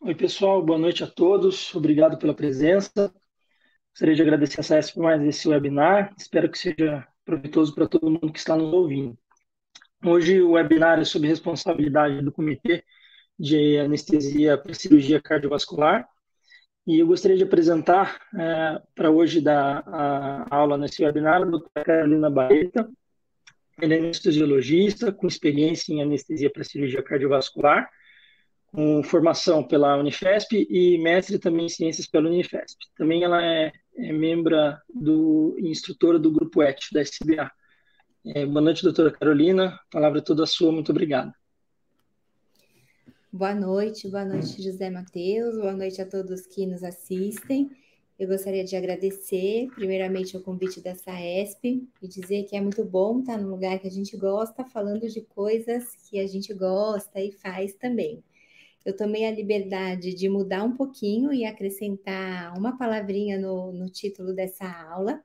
Oi, pessoal, boa noite a todos. Obrigado pela presença. Gostaria de agradecer a SAES por mais esse webinar. Espero que seja proveitoso para todo mundo que está nos ouvindo. Hoje o webinar é sobre responsabilidade do Comitê de Anestesia para Cirurgia Cardiovascular. E eu gostaria de apresentar é, para hoje da a aula nesse webinar a doutora Carolina Baeta. Ela é anestesiologista com experiência em anestesia para cirurgia cardiovascular com formação pela Unifesp e mestre também em ciências pela Unifesp. Também ela é, é membro do instrutora do grupo ET da SBA. É, boa noite, doutora Carolina. A palavra é toda sua. Muito obrigado. Boa noite, boa noite, José Matheus. Boa noite a todos que nos assistem. Eu gostaria de agradecer, primeiramente, o convite da SAESP e dizer que é muito bom estar no lugar que a gente gosta, falando de coisas que a gente gosta e faz também eu tomei a liberdade de mudar um pouquinho e acrescentar uma palavrinha no, no título dessa aula,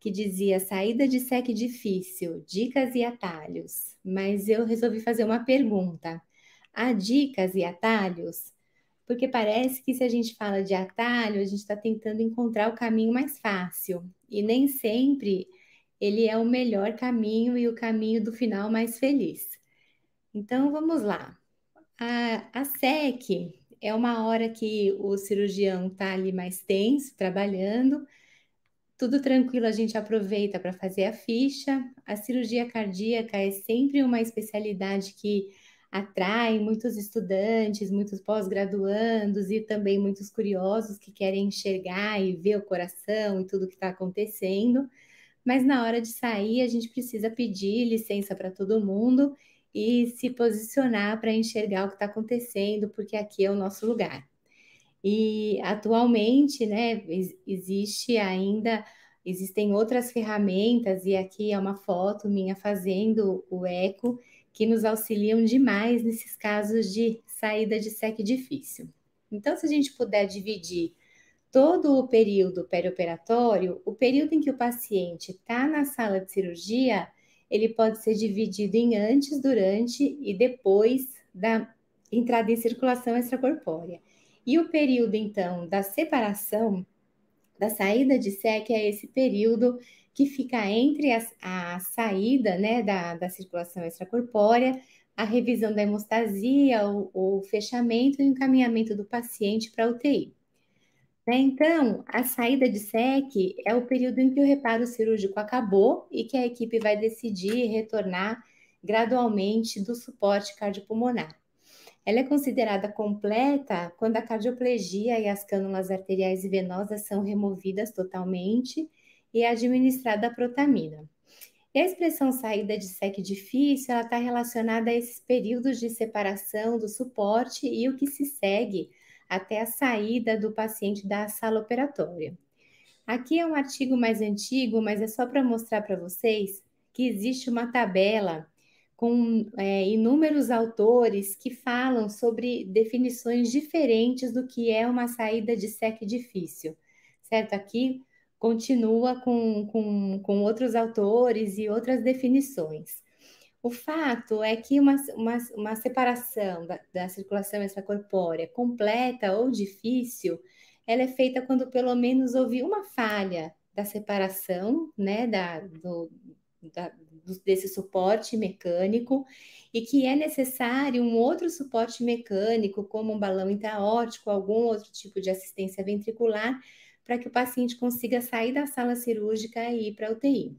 que dizia saída de SEC difícil, dicas e atalhos. Mas eu resolvi fazer uma pergunta. Há dicas e atalhos? Porque parece que se a gente fala de atalho, a gente está tentando encontrar o caminho mais fácil. E nem sempre ele é o melhor caminho e o caminho do final mais feliz. Então vamos lá. A, a SEC é uma hora que o cirurgião está ali mais tenso, trabalhando, tudo tranquilo, a gente aproveita para fazer a ficha. A cirurgia cardíaca é sempre uma especialidade que atrai muitos estudantes, muitos pós-graduandos e também muitos curiosos que querem enxergar e ver o coração e tudo que está acontecendo. Mas na hora de sair, a gente precisa pedir licença para todo mundo e se posicionar para enxergar o que está acontecendo, porque aqui é o nosso lugar. E atualmente, né, existe ainda, existem outras ferramentas, e aqui é uma foto minha fazendo o eco, que nos auxiliam demais nesses casos de saída de SEC difícil. Então, se a gente puder dividir todo o período perioperatório, o período em que o paciente está na sala de cirurgia, ele pode ser dividido em antes, durante e depois da entrada em circulação extracorpórea. E o período, então, da separação, da saída de SEC é esse período que fica entre a, a saída né, da, da circulação extracorpórea, a revisão da hemostasia, o, o fechamento e o encaminhamento do paciente para UTI. Né? Então, a saída de SEC é o período em que o reparo cirúrgico acabou e que a equipe vai decidir retornar gradualmente do suporte cardiopulmonar. Ela é considerada completa quando a cardioplegia e as cânulas arteriais e venosas são removidas totalmente e é administrada a protamina. E a expressão saída de SEC difícil está relacionada a esses períodos de separação do suporte e o que se segue até a saída do paciente da sala operatória. Aqui é um artigo mais antigo, mas é só para mostrar para vocês que existe uma tabela com é, inúmeros autores que falam sobre definições diferentes do que é uma saída de SEC difícil, certo? Aqui continua com, com, com outros autores e outras definições. O fato é que uma, uma, uma separação da, da circulação extracorpórea completa ou difícil, ela é feita quando pelo menos houve uma falha da separação, né, da, do, da, desse suporte mecânico e que é necessário um outro suporte mecânico, como um balão intraórtico, algum outro tipo de assistência ventricular, para que o paciente consiga sair da sala cirúrgica e ir para a UTI.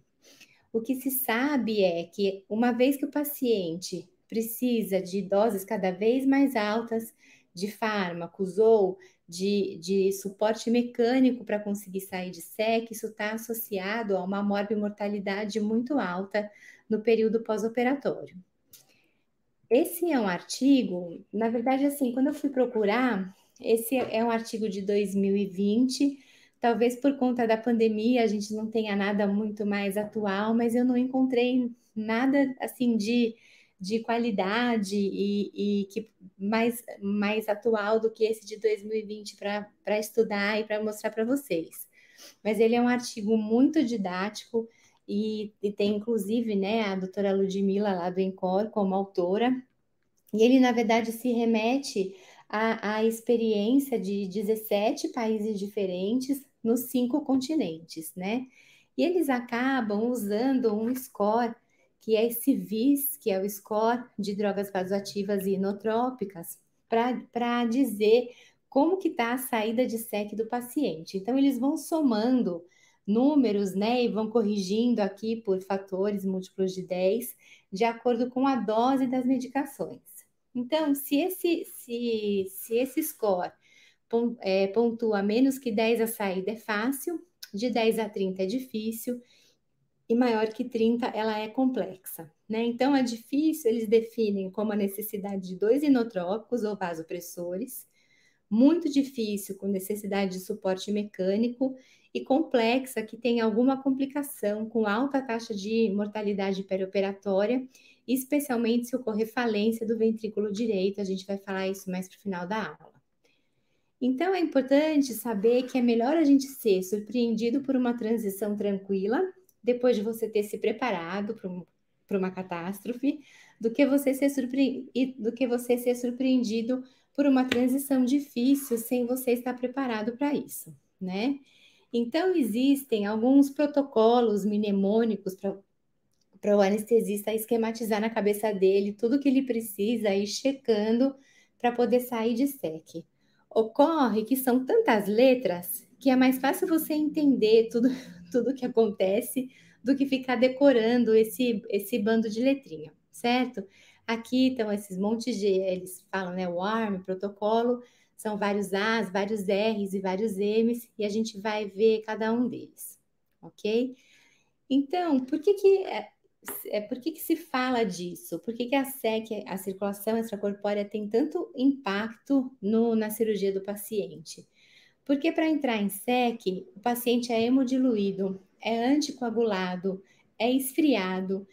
O que se sabe é que, uma vez que o paciente precisa de doses cada vez mais altas de fármacos ou de, de suporte mecânico para conseguir sair de SEC, isso está associado a uma morbimortalidade muito alta no período pós-operatório. Esse é um artigo, na verdade, assim, quando eu fui procurar, esse é um artigo de 2020 Talvez por conta da pandemia a gente não tenha nada muito mais atual, mas eu não encontrei nada assim de, de qualidade e, e que mais, mais atual do que esse de 2020 para estudar e para mostrar para vocês. Mas ele é um artigo muito didático e, e tem inclusive né, a doutora Ludmilla lá do Encor como autora, e ele, na verdade, se remete a experiência de 17 países diferentes nos cinco continentes, né? E eles acabam usando um score que é esse VIS, que é o score de drogas vasoativas e inotrópicas, para dizer como que está a saída de SEC do paciente. Então, eles vão somando números, né, e vão corrigindo aqui por fatores múltiplos de 10, de acordo com a dose das medicações. Então, se esse, se, se esse score pontua menos que 10 a saída é fácil, de 10 a 30 é difícil, e maior que 30 ela é complexa. Né? Então, é difícil, eles definem como a necessidade de dois inotrópicos ou vasopressores, muito difícil, com necessidade de suporte mecânico, e complexa, que tem alguma complicação, com alta taxa de mortalidade perioperatória, especialmente se ocorrer falência do ventrículo direito. A gente vai falar isso mais para o final da aula. Então, é importante saber que é melhor a gente ser surpreendido por uma transição tranquila, depois de você ter se preparado para um, uma catástrofe, do que você ser do que você ser surpreendido por uma transição difícil sem você estar preparado para isso, né? Então, existem alguns protocolos mnemônicos para o anestesista esquematizar na cabeça dele tudo que ele precisa ir checando para poder sair de SEC. Ocorre que são tantas letras que é mais fácil você entender tudo, tudo que acontece do que ficar decorando esse, esse bando de letrinha, certo? Aqui estão esses montes de, eles falam, né, o ARM, protocolo, são vários As, vários Rs e vários Ms, e a gente vai ver cada um deles, ok? Então, por que que, é, por que, que se fala disso? Por que, que a SEC, a circulação extracorpórea, tem tanto impacto no, na cirurgia do paciente? Porque para entrar em SEC, o paciente é hemodiluído, é anticoagulado, é esfriado,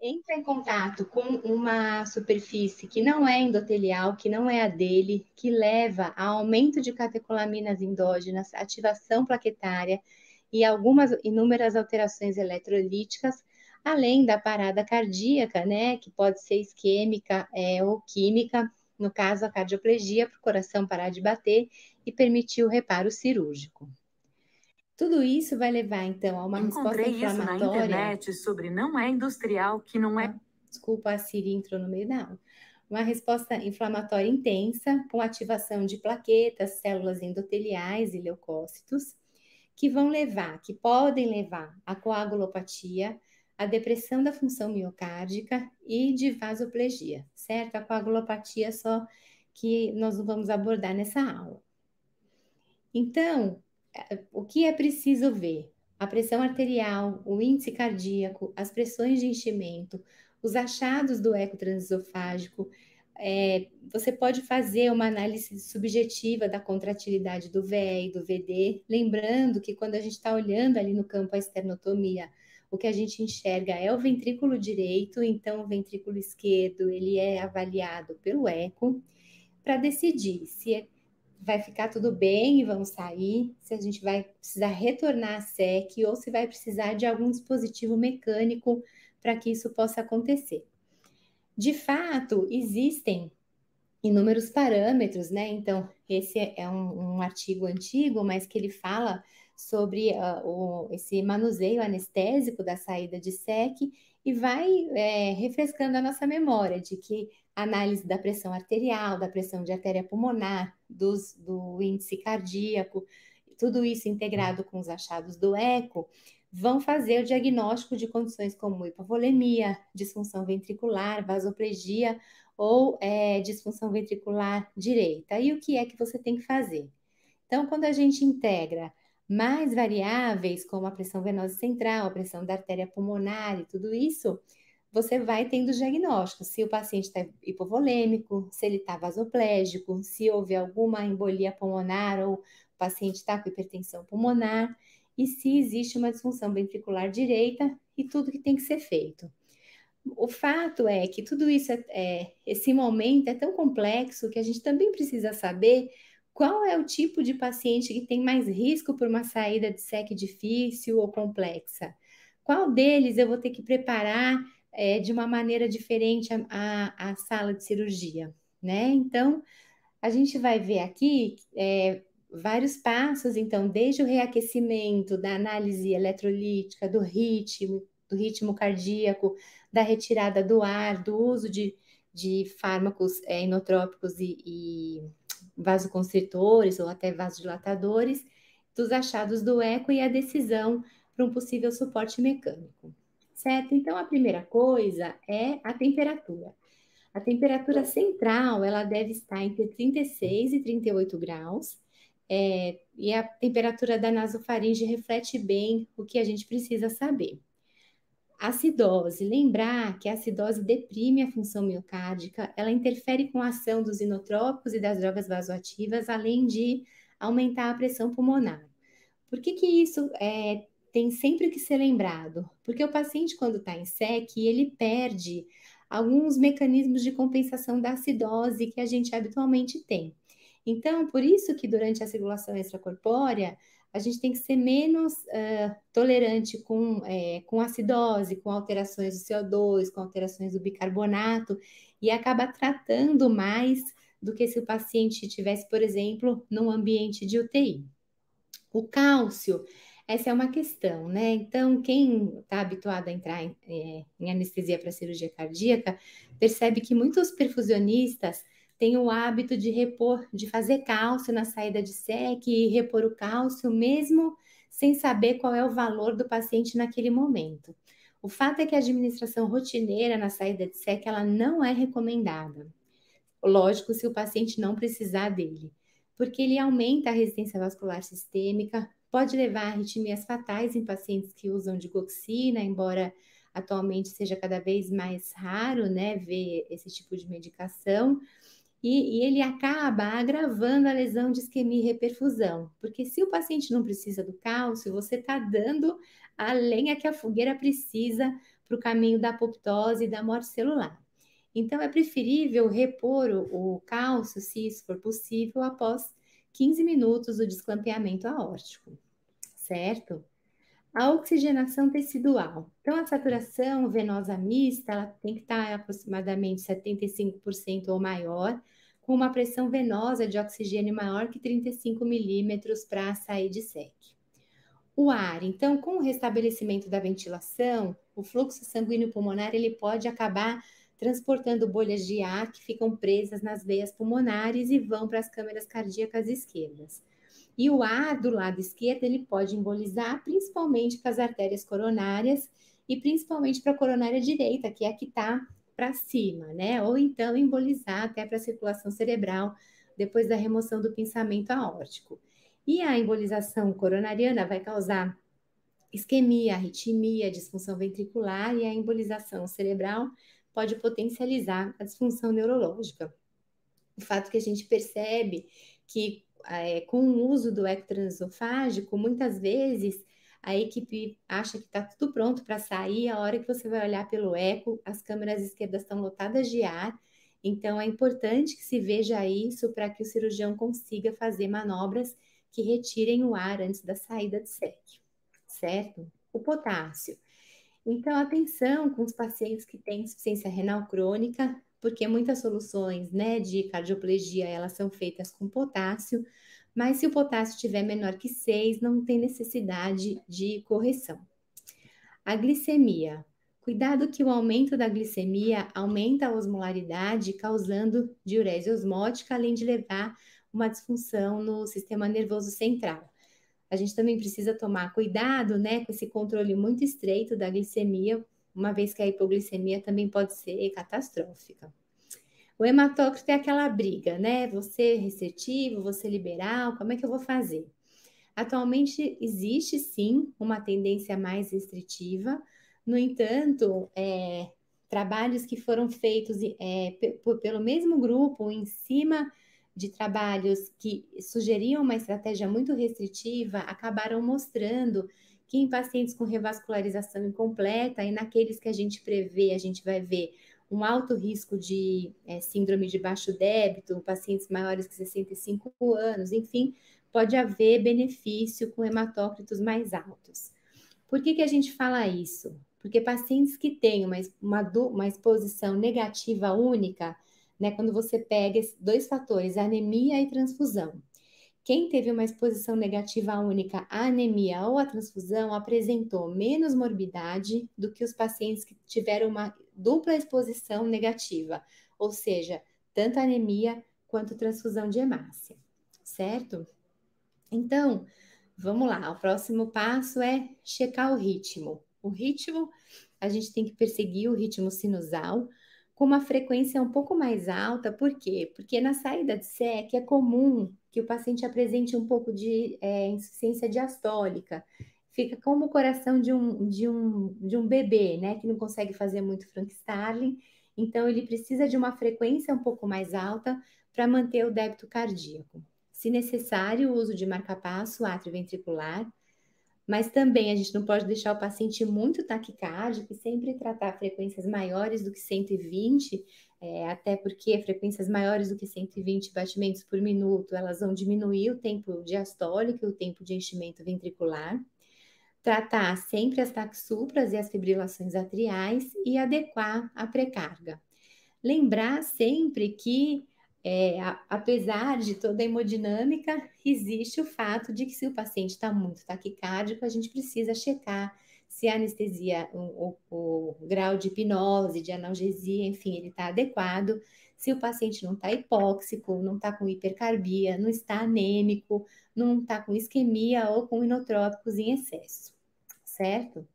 entra em contato com uma superfície que não é endotelial, que não é a dele, que leva a aumento de catecolaminas endógenas, ativação plaquetária e algumas inúmeras alterações eletrolíticas, além da parada cardíaca, né, que pode ser isquêmica é, ou química, no caso a cardioplegia, para o coração parar de bater e permitir o reparo cirúrgico. Tudo isso vai levar, então, a uma Encontrei resposta inflamatória. isso na internet sobre não é industrial, que não é. Ah, desculpa, a Siri entrou no meio da aula. Uma resposta inflamatória intensa, com ativação de plaquetas, células endoteliais e leucócitos, que vão levar, que podem levar a coagulopatia, a depressão da função miocárdica e de vasoplegia, certo? A coagulopatia só que nós não vamos abordar nessa aula. Então, o que é preciso ver? A pressão arterial, o índice cardíaco, as pressões de enchimento, os achados do eco transesofágico. É, você pode fazer uma análise subjetiva da contratilidade do VE e do VD, lembrando que quando a gente está olhando ali no campo a esternotomia, o que a gente enxerga é o ventrículo direito, então o ventrículo esquerdo ele é avaliado pelo eco para decidir se é vai ficar tudo bem e vamos sair, se a gente vai precisar retornar à SEC ou se vai precisar de algum dispositivo mecânico para que isso possa acontecer. De fato, existem inúmeros parâmetros, né? Então, esse é um, um artigo antigo, mas que ele fala sobre uh, o, esse manuseio anestésico da saída de SEC e vai é, refrescando a nossa memória de que análise da pressão arterial, da pressão de artéria pulmonar, dos, do índice cardíaco, tudo isso integrado com os achados do eco, vão fazer o diagnóstico de condições como hipovolemia, disfunção ventricular, vasoplegia ou é, disfunção ventricular direita. E o que é que você tem que fazer? Então, quando a gente integra mais variáveis, como a pressão venosa central, a pressão da artéria pulmonar e tudo isso, você vai tendo diagnóstico, se o paciente está hipovolêmico, se ele está vasoplégico, se houve alguma embolia pulmonar ou o paciente está com hipertensão pulmonar, e se existe uma disfunção ventricular direita e tudo que tem que ser feito. O fato é que tudo isso, é, é, esse momento é tão complexo que a gente também precisa saber qual é o tipo de paciente que tem mais risco por uma saída de SEC difícil ou complexa. Qual deles eu vou ter que preparar é, de uma maneira diferente a, a, a, sala de cirurgia, né? Então, A gente vai ver aqui é, vários passos, então, desde o reaquecimento, da análise eletrolítica, do ritmo, do ritmo cardíaco, da retirada do ar, do uso de, de fármacos é, inotrópicos e, e vasoconstritores ou até vasodilatadores, dos achados do eco e a decisão para um possível suporte mecânico. Certo? Então, a primeira coisa é a temperatura. A temperatura central ela deve estar entre 36 e 38 graus, é, e a temperatura da nasofaringe reflete bem o que a gente precisa saber. Acidose, lembrar que a acidose deprime a função miocárdica, ela interfere com a ação dos inotrópicos e das drogas vasoativas, além de aumentar a pressão pulmonar. Por que, que isso é, tem sempre que ser lembrado? Porque o paciente, quando está em SEC, ele perde alguns mecanismos de compensação da acidose que a gente habitualmente tem. Então, por isso que durante a circulação extracorpórea, a gente tem que ser menos uh, tolerante com, é, com acidose, com alterações do CO2, com alterações do bicarbonato, e acaba tratando mais do que se o paciente estivesse, por exemplo, num ambiente de UTI. O cálcio, essa é uma questão, né? Então, quem está habituado a entrar em, é, em anestesia para cirurgia cardíaca, percebe que muitos perfusionistas têm o hábito de repor, de fazer cálcio na saída de SEC e repor o cálcio, mesmo sem saber qual é o valor do paciente naquele momento. O fato é que a administração rotineira na saída de SEC ela não é recomendada. Lógico, se o paciente não precisar dele, porque ele aumenta a resistência vascular sistêmica, pode levar a arritmias fatais em pacientes que usam digoxina, embora atualmente seja cada vez mais raro, né, ver esse tipo de medicação. E, e, ele acaba agravando a lesão de isquemia e reperfusão, porque se o paciente não precisa do cálcio, você está dando a lenha que a fogueira precisa para o caminho da apoptose e da morte celular. Então, é preferível repor o, o cálcio, se isso for possível, após 15 minutos do desclampeamento aórtico, certo? A oxigenação tecidual. Então, a saturação venosa mista ela tem que estar aproximadamente 75% ou maior, com uma pressão venosa de oxigênio maior que 35 milímetros para sair de SEC. O ar, então, com o restabelecimento da ventilação, o fluxo sanguíneo pulmonar ele pode acabar transportando bolhas de ar que ficam presas nas veias pulmonares e vão para as câmeras cardíacas esquerdas. E o ar do lado esquerdo ele pode embolizar principalmente para as artérias coronárias e principalmente para a coronária direita, que é a que está para cima, né? Ou então embolizar até para a circulação cerebral depois da remoção do pensamento aórtico. E a embolização coronariana vai causar isquemia, arritmia, disfunção ventricular e a embolização cerebral pode potencializar a disfunção neurológica. O fato que a gente percebe que é, com o uso do ectotransofágico, muitas vezes a equipe acha que está tudo pronto para sair, a hora que você vai olhar pelo eco, as câmeras esquerdas estão lotadas de ar, então é importante que se veja isso para que o cirurgião consiga fazer manobras que retirem o ar antes da saída de SEC, certo? O potássio. Então, atenção com os pacientes que têm insuficiência renal crônica, porque muitas soluções né, de cardioplegia elas são feitas com potássio, mas se o potássio estiver menor que 6, não tem necessidade de correção. A glicemia. Cuidado que o aumento da glicemia aumenta a osmolaridade, causando diurese osmótica, além de levar uma disfunção no sistema nervoso central a gente também precisa tomar cuidado, né, com esse controle muito estreito da glicemia, uma vez que a hipoglicemia também pode ser catastrófica. O hematócrito é aquela briga, né? Você restritivo, você liberal, como é que eu vou fazer? Atualmente existe sim uma tendência mais restritiva, no entanto, é, trabalhos que foram feitos é, pelo mesmo grupo em cima de trabalhos que sugeriam uma estratégia muito restritiva acabaram mostrando que em pacientes com revascularização incompleta e naqueles que a gente prevê, a gente vai ver um alto risco de é, síndrome de baixo débito, pacientes maiores que 65 anos, enfim, pode haver benefício com hematócritos mais altos. Por que, que a gente fala isso? Porque pacientes que têm uma, uma, uma exposição negativa única, né? Quando você pega dois fatores, anemia e transfusão. Quem teve uma exposição negativa única à anemia ou à transfusão apresentou menos morbidade do que os pacientes que tiveram uma dupla exposição negativa, ou seja, tanto anemia quanto transfusão de hemácia, certo? Então, vamos lá, o próximo passo é checar o ritmo. O ritmo, a gente tem que perseguir o ritmo sinusal com uma frequência um pouco mais alta, por quê? Porque na saída de SEC é comum que o paciente apresente um pouco de é, insuficiência diastólica, fica como o coração de um, de um, de um bebê, né, que não consegue fazer muito Frank Starling, então ele precisa de uma frequência um pouco mais alta para manter o débito cardíaco. Se necessário, o uso de marca-passo atrioventricular, mas também a gente não pode deixar o paciente muito taquicárdico e sempre tratar frequências maiores do que 120, é, até porque frequências maiores do que 120 batimentos por minuto, elas vão diminuir o tempo diastólico e o tempo de enchimento ventricular. Tratar sempre as taxupras e as fibrilações atriais e adequar a precarga. Lembrar sempre que é, apesar de toda a hemodinâmica, existe o fato de que se o paciente está muito taquicárdico, a gente precisa checar se a anestesia, o, o, o grau de hipnose, de analgesia, enfim, ele está adequado, se o paciente não está hipóxico, não está com hipercarbia, não está anêmico, não está com isquemia ou com inotrópicos em excesso, certo?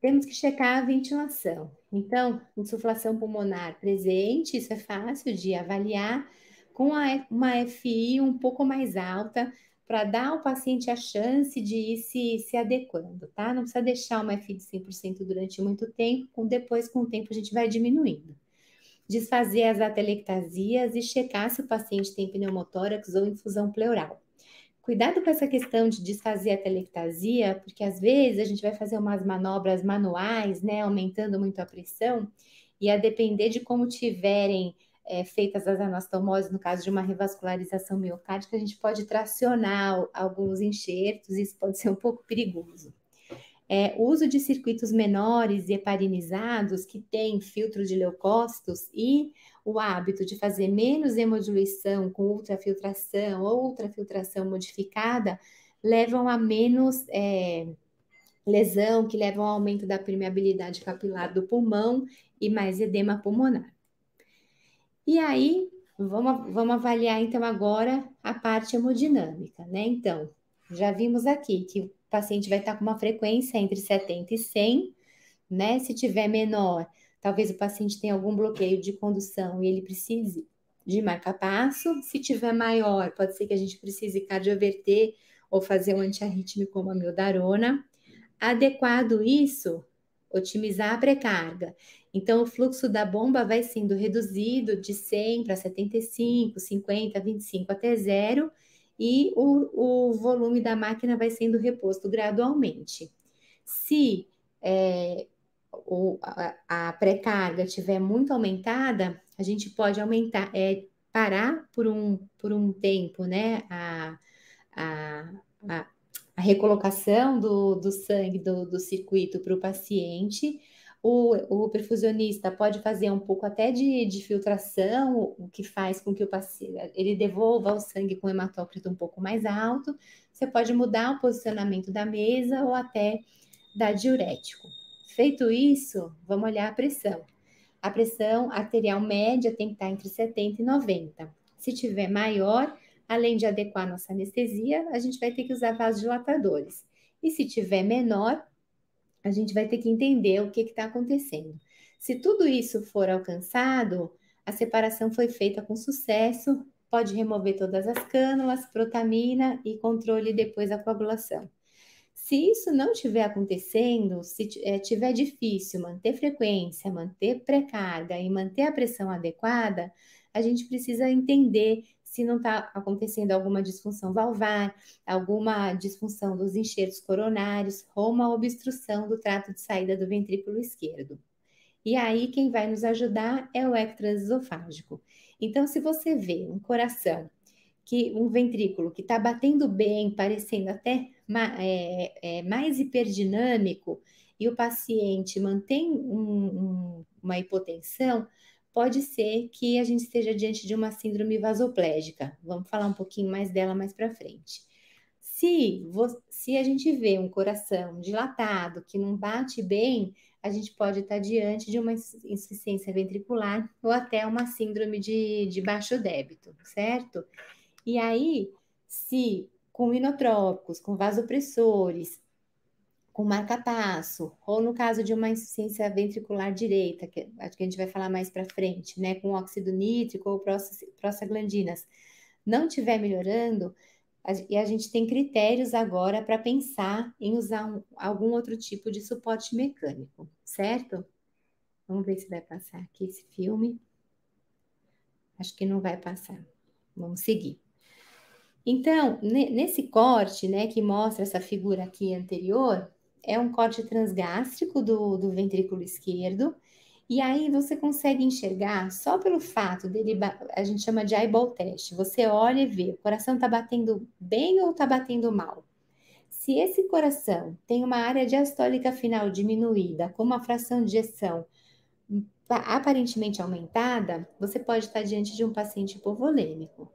Temos que checar a ventilação. Então, insuflação pulmonar presente, isso é fácil de avaliar, com uma FI um pouco mais alta, para dar ao paciente a chance de ir se, se adequando, tá? Não precisa deixar uma FI de 100% durante muito tempo, com, depois, com o tempo, a gente vai diminuindo. Desfazer as atelectasias e checar se o paciente tem pneumotórax ou infusão pleural. Cuidado com essa questão de desfazer a telectasia, porque às vezes a gente vai fazer umas manobras manuais, né, aumentando muito a pressão, e a depender de como tiverem é, feitas as anastomoses, no caso de uma revascularização miocárdica, a gente pode tracionar alguns enxertos, e isso pode ser um pouco perigoso. É, o uso de circuitos menores e heparinizados que têm filtro de leucócitos e o hábito de fazer menos hemodiluição com ultrafiltração ou ultrafiltração modificada levam a menos é, lesão, que levam ao aumento da permeabilidade capilar do pulmão e mais edema pulmonar. E aí, vamos, vamos avaliar então agora a parte hemodinâmica, né? Então, já vimos aqui que o paciente vai estar com uma frequência entre 70 e 100, né? Se tiver menor, Talvez o paciente tenha algum bloqueio de condução e ele precise de marca-passo. Se tiver maior, pode ser que a gente precise cardioverter ou fazer um antiarrítmico como a mildarona. Adequado isso, otimizar a precarga. Então, o fluxo da bomba vai sendo reduzido de 100 para 75, 50, 25 até zero, e o, o volume da máquina vai sendo reposto gradualmente. Se é, ou a, a pré-carga estiver muito aumentada, a gente pode aumentar, é, parar por um, por um tempo, né? A, a, a, a recolocação do, do sangue do, do circuito para o paciente. O, o perfusionista pode fazer um pouco até de, de filtração, o que faz com que o paciente ele devolva o sangue com hematócrito um pouco mais alto. Você pode mudar o posicionamento da mesa ou até dar diurético. Feito isso, vamos olhar a pressão. A pressão arterial média tem que estar entre 70 e 90. Se tiver maior, além de adequar nossa anestesia, a gente vai ter que usar vasodilatadores. E se tiver menor, a gente vai ter que entender o que está acontecendo. Se tudo isso for alcançado, a separação foi feita com sucesso, pode remover todas as cânulas, protamina e controle depois da coagulação. Se isso não estiver acontecendo, se estiver é, difícil manter frequência, manter pré-carga e manter a pressão adequada, a gente precisa entender se não está acontecendo alguma disfunção valvar, alguma disfunção dos enxertos coronários ou uma obstrução do trato de saída do ventrículo esquerdo. E aí, quem vai nos ajudar é o ectoesofágico. Então, se você vê um coração, que um ventrículo que está batendo bem, parecendo até é, é, mais hiperdinâmico e o paciente mantém um, um, uma hipotensão, pode ser que a gente esteja diante de uma síndrome vasoplégica. Vamos falar um pouquinho mais dela mais para frente. Se, se a gente vê um coração dilatado, que não bate bem, a gente pode estar diante de uma insuficiência ventricular ou até uma síndrome de, de baixo débito, certo? E aí, se com inotrópicos, com vasopressores, com marca-passo, ou no caso de uma insuficiência ventricular direita, que acho que a gente vai falar mais para frente, né, com óxido nítrico ou prostaglandinas, não estiver melhorando, e a gente tem critérios agora para pensar em usar um, algum outro tipo de suporte mecânico, certo? Vamos ver se vai passar aqui esse filme. Acho que não vai passar. Vamos seguir. Então, nesse corte, né, que mostra essa figura aqui anterior, é um corte transgástrico do, do ventrículo esquerdo, e aí você consegue enxergar só pelo fato dele, a gente chama de eyeball test. Você olha e vê, o coração está batendo bem ou está batendo mal? Se esse coração tem uma área diastólica final diminuída, com uma fração de ejeção aparentemente aumentada, você pode estar diante de um paciente hipovolêmico.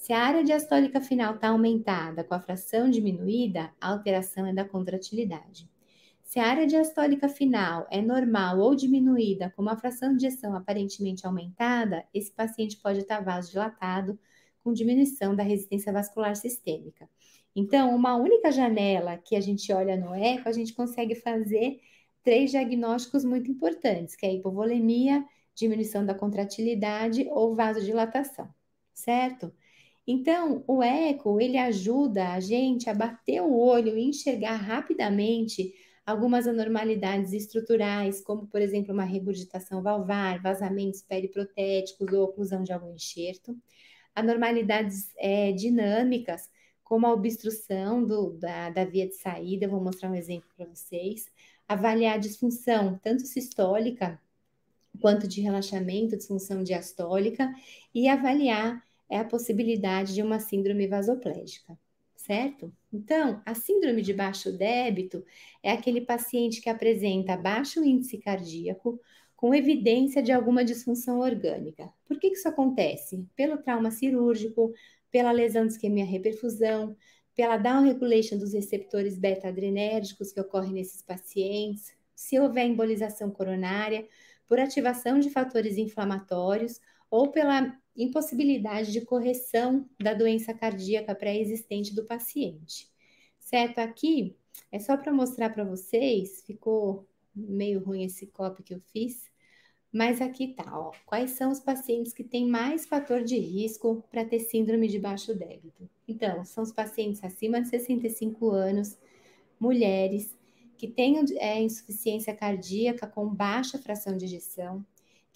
Se a área diastólica final está aumentada com a fração diminuída, a alteração é da contratilidade. Se a área diastólica final é normal ou diminuída com uma fração de ejeção aparentemente aumentada, esse paciente pode estar vasodilatado com diminuição da resistência vascular sistêmica. Então, uma única janela que a gente olha no eco, a gente consegue fazer três diagnósticos muito importantes, que é hipovolemia, diminuição da contratilidade ou vasodilatação, certo? Então, o eco, ele ajuda a gente a bater o olho e enxergar rapidamente algumas anormalidades estruturais, como, por exemplo, uma regurgitação valvar, vazamentos periprotéticos ou oclusão de algum enxerto, anormalidades é, dinâmicas, como a obstrução do, da, da via de saída, vou mostrar um exemplo para vocês, avaliar a disfunção, tanto sistólica quanto de relaxamento, disfunção diastólica, e avaliar é, a possibilidade de uma síndrome vasoplégica certo? Então, a síndrome de baixo débito é aquele paciente que apresenta baixo índice cardíaco com evidência de alguma disfunção orgânica. Por que, que isso acontece? Pelo trauma cirúrgico, pela lesão de isquemia reperfusão, pela down regulation dos receptores beta-adrenérgicos que ocorre nesses pacientes, se houver embolização coronária, por ativação de fatores inflamatórios ou pela impossibilidade de correção da doença cardíaca pré-existente do paciente. Certo? Aqui é só para mostrar para vocês, ficou meio ruim esse copy que eu fiz, mas aqui tá, ó. Quais são os pacientes que têm mais fator de risco para ter síndrome de baixo débito? Então, são os pacientes acima de 65 anos, mulheres que tenham é, insuficiência cardíaca com baixa fração de ejeção,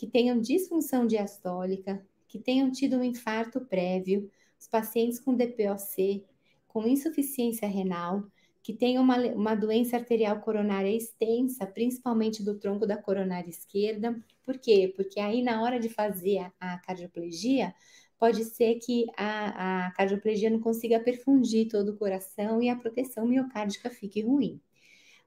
que tenham disfunção diastólica, que tenham tido um infarto prévio, os pacientes com DPOC, com insuficiência renal, que tenham uma, uma doença arterial coronária extensa, principalmente do tronco da coronária esquerda. Por quê? Porque aí na hora de fazer a, cardioplegia, pode ser que a, a cardioplegia não consiga perfundir todo o coração e a proteção miocárdica fique ruim.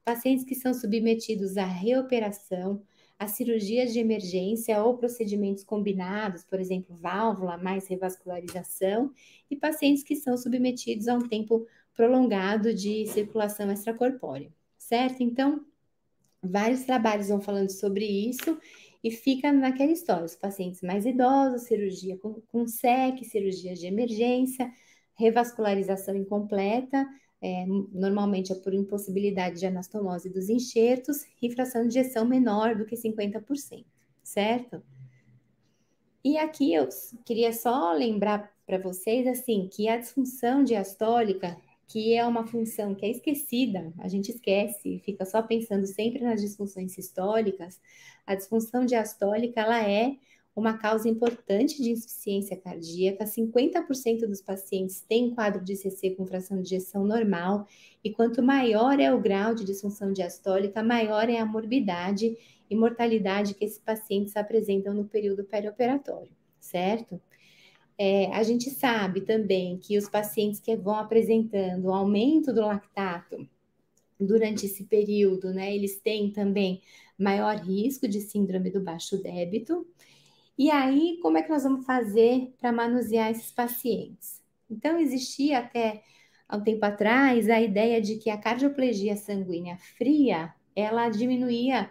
Pacientes que são submetidos à reoperação, as cirurgias de emergência ou procedimentos combinados, por exemplo, válvula mais revascularização, e pacientes que são submetidos a um tempo prolongado de circulação extracorpórea, certo? Então, vários trabalhos vão falando sobre isso e fica naquela história: os pacientes mais idosos, cirurgia com, com SEC, cirurgias de emergência, revascularização incompleta, é, normalmente é por impossibilidade de anastomose dos enxertos e fração de injeção menor do que 50%, certo? E aqui eu queria só lembrar para vocês assim que a disfunção diastólica, que é uma função que é esquecida, a gente esquece, fica só pensando sempre nas disfunções sistólicas. A disfunção diastólica ela é uma causa importante de insuficiência cardíaca. 50% dos pacientes têm quadro de CC com fração de ejeção normal, e quanto maior é o grau de disfunção diastólica, maior é a morbidade e mortalidade que esses pacientes apresentam no período perioperatório, certo? É, a gente sabe também que os pacientes que vão apresentando aumento do lactato durante esse período, né, eles têm também maior risco de síndrome do baixo débito E aí, como é que nós vamos fazer para manusear esses pacientes? Então, existia até há um tempo atrás a ideia de que a cardioplegia sanguínea fria, ela diminuía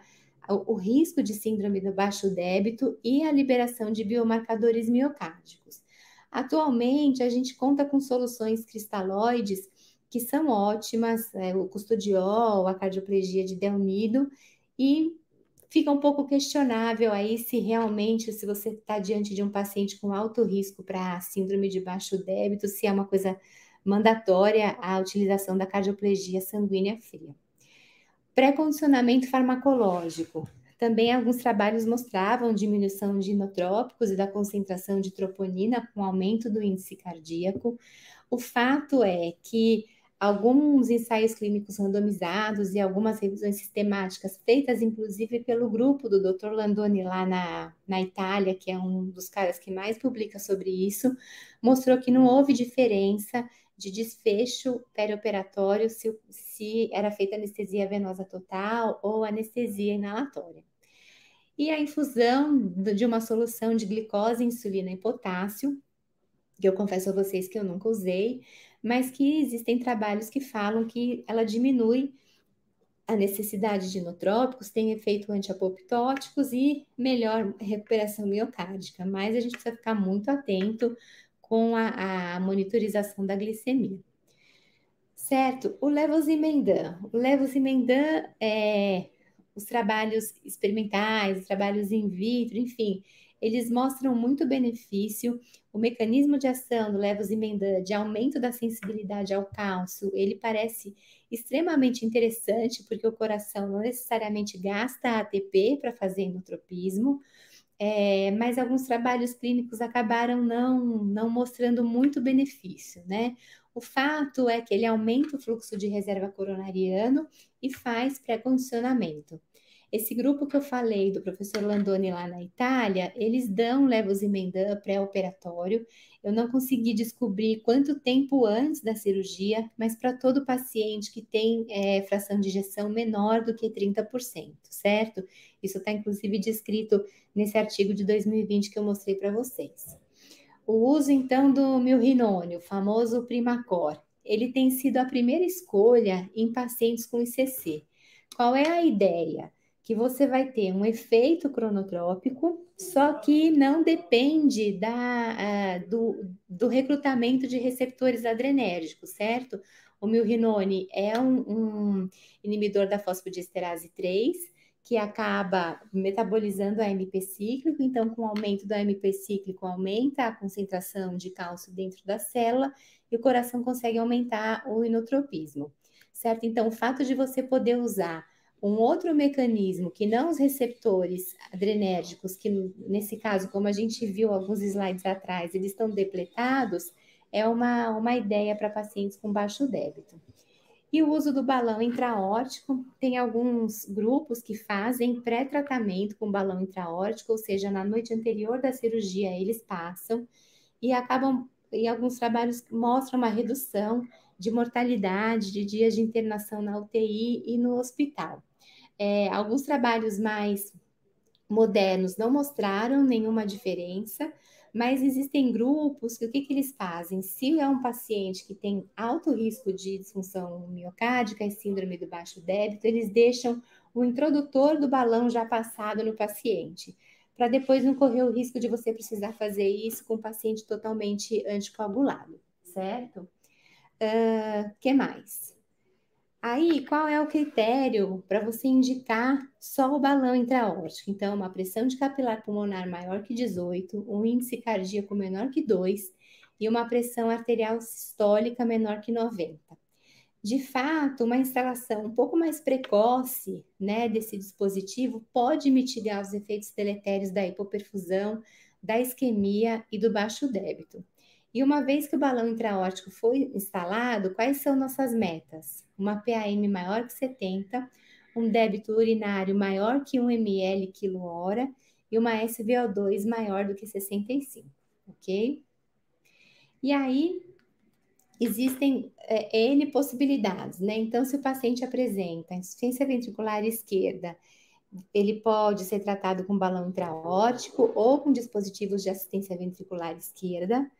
o, o risco de síndrome do baixo débito e a liberação de biomarcadores miocárdicos. Atualmente, a gente conta com soluções cristalóides que são ótimas, é, o custodiol, a cardioplegia de Delnido, e fica um pouco questionável aí se realmente, se você está diante de um paciente com alto risco para síndrome de baixo débito, se é uma coisa mandatória a utilização da cardioplegia sanguínea fria. Pré-condicionamento farmacológico. Também alguns trabalhos mostravam diminuição de inotrópicos e da concentração de troponina com aumento do índice cardíaco. O fato é que alguns ensaios clínicos randomizados e algumas revisões sistemáticas, feitas inclusive pelo grupo do Dr. Landoni lá na, na Itália, que é um dos caras que mais publica sobre isso, mostrou que não houve diferença de desfecho perioperatório se, se era feita anestesia venosa total ou anestesia inalatória. E a infusão de uma solução de glicose, insulina e potássio, que eu confesso a vocês que eu nunca usei, mas que existem trabalhos que falam que ela diminui a necessidade de inotrópicos, tem efeito antiapoptóticos e melhor recuperação miocárdica, mas a gente precisa ficar muito atento com a, a monitorização da glicemia. Certo, o levosimendan. O levosimendan é os trabalhos experimentais, os trabalhos in vitro, enfim, eles mostram muito benefício. O mecanismo de ação do levosimendan de aumento da sensibilidade ao cálcio, ele parece extremamente interessante, porque o coração não necessariamente gasta ATP para fazer inotropismo, é, mas alguns trabalhos clínicos acabaram não, não mostrando muito benefício, né? O fato é que ele aumenta o fluxo de reserva coronariano e faz pré-condicionamento. Esse grupo que eu falei do professor Landoni lá na Itália, eles dão levosimendan pré-operatório. Eu não consegui descobrir quanto tempo antes da cirurgia, mas para todo paciente que tem é, fração de injeção menor do que 30%, certo? Isso está inclusive descrito nesse artigo de 2020 que eu mostrei para vocês. O uso então do milrinone, o famoso Primacor, ele tem sido a primeira escolha em pacientes com ICC. Qual é a ideia? Que você vai ter um efeito cronotrópico, só que não depende da, uh, do, do, recrutamento de receptores adrenérgicos, certo? O milrinone é um, um inibidor da fosfodiesterase 3, que acaba metabolizando a AMP cíclico, então com o aumento do AMP cíclico aumenta a concentração de cálcio dentro da célula e o coração consegue aumentar o inotropismo, certo? Então o fato de você poder usar um outro mecanismo que não os receptores adrenérgicos, que nesse caso, como a gente viu alguns slides atrás, eles estão depletados, é uma, uma ideia para pacientes com baixo débito. E o uso do balão intraórtico, tem alguns grupos que fazem pré-tratamento com balão intraórtico, ou seja, na noite anterior da cirurgia eles passam e acabam, e alguns trabalhos mostram uma redução de mortalidade, de dias de internação na UTI e no hospital. É, alguns trabalhos mais modernos não mostraram nenhuma diferença, mas existem grupos que o que, que eles fazem? Se é um paciente que tem alto risco de disfunção miocárdica e síndrome do baixo débito, eles deixam o introdutor do balão já passado no paciente, para depois não correr o risco de você precisar fazer isso com o paciente totalmente anticoagulado, certo? Uh, que mais? Aí, qual é o critério para você indicar só o balão intraórtico? Então, uma pressão de capilar pulmonar maior que 18, um índice cardíaco menor que 2 e uma pressão arterial sistólica menor que 90. De fato, uma instalação um pouco mais precoce né, desse dispositivo pode mitigar os efeitos deletérios da hipoperfusão, da isquemia e do baixo débito. E uma vez que o balão intraórtico foi instalado, quais são nossas metas? Uma PAM maior que 70, um débito urinário maior que 1 ml quilo-hora e uma SVO2 maior do que 65, ok? E aí, existem é, N possibilidades, né? Então, se o paciente apresenta insuficiência ventricular esquerda ele pode ser tratado com balão intraórtico ou com dispositivos de assistência ventricular esquerda.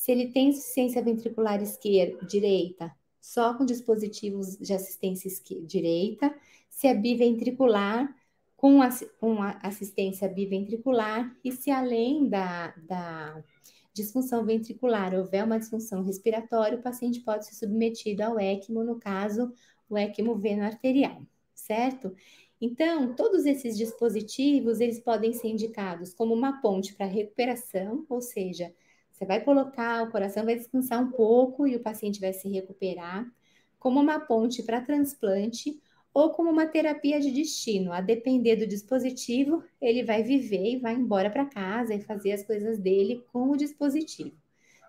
Se ele tem insuficiência ventricular esquerda, direita, só com dispositivos de assistência esquerda, direita. Se é biventricular, com, com assistência biventricular. E se além da, da disfunção ventricular houver uma disfunção respiratória, o paciente pode ser submetido ao ECMO, no caso, o ECMO veno arterial, certo? Então, todos esses dispositivos, eles podem ser indicados como uma ponte para recuperação, ou seja, você vai colocar, o coração vai descansar um pouco e o paciente vai se recuperar, como uma ponte para transplante ou como uma terapia de destino. A depender do dispositivo, ele vai viver e vai embora para casa e fazer as coisas dele com o dispositivo.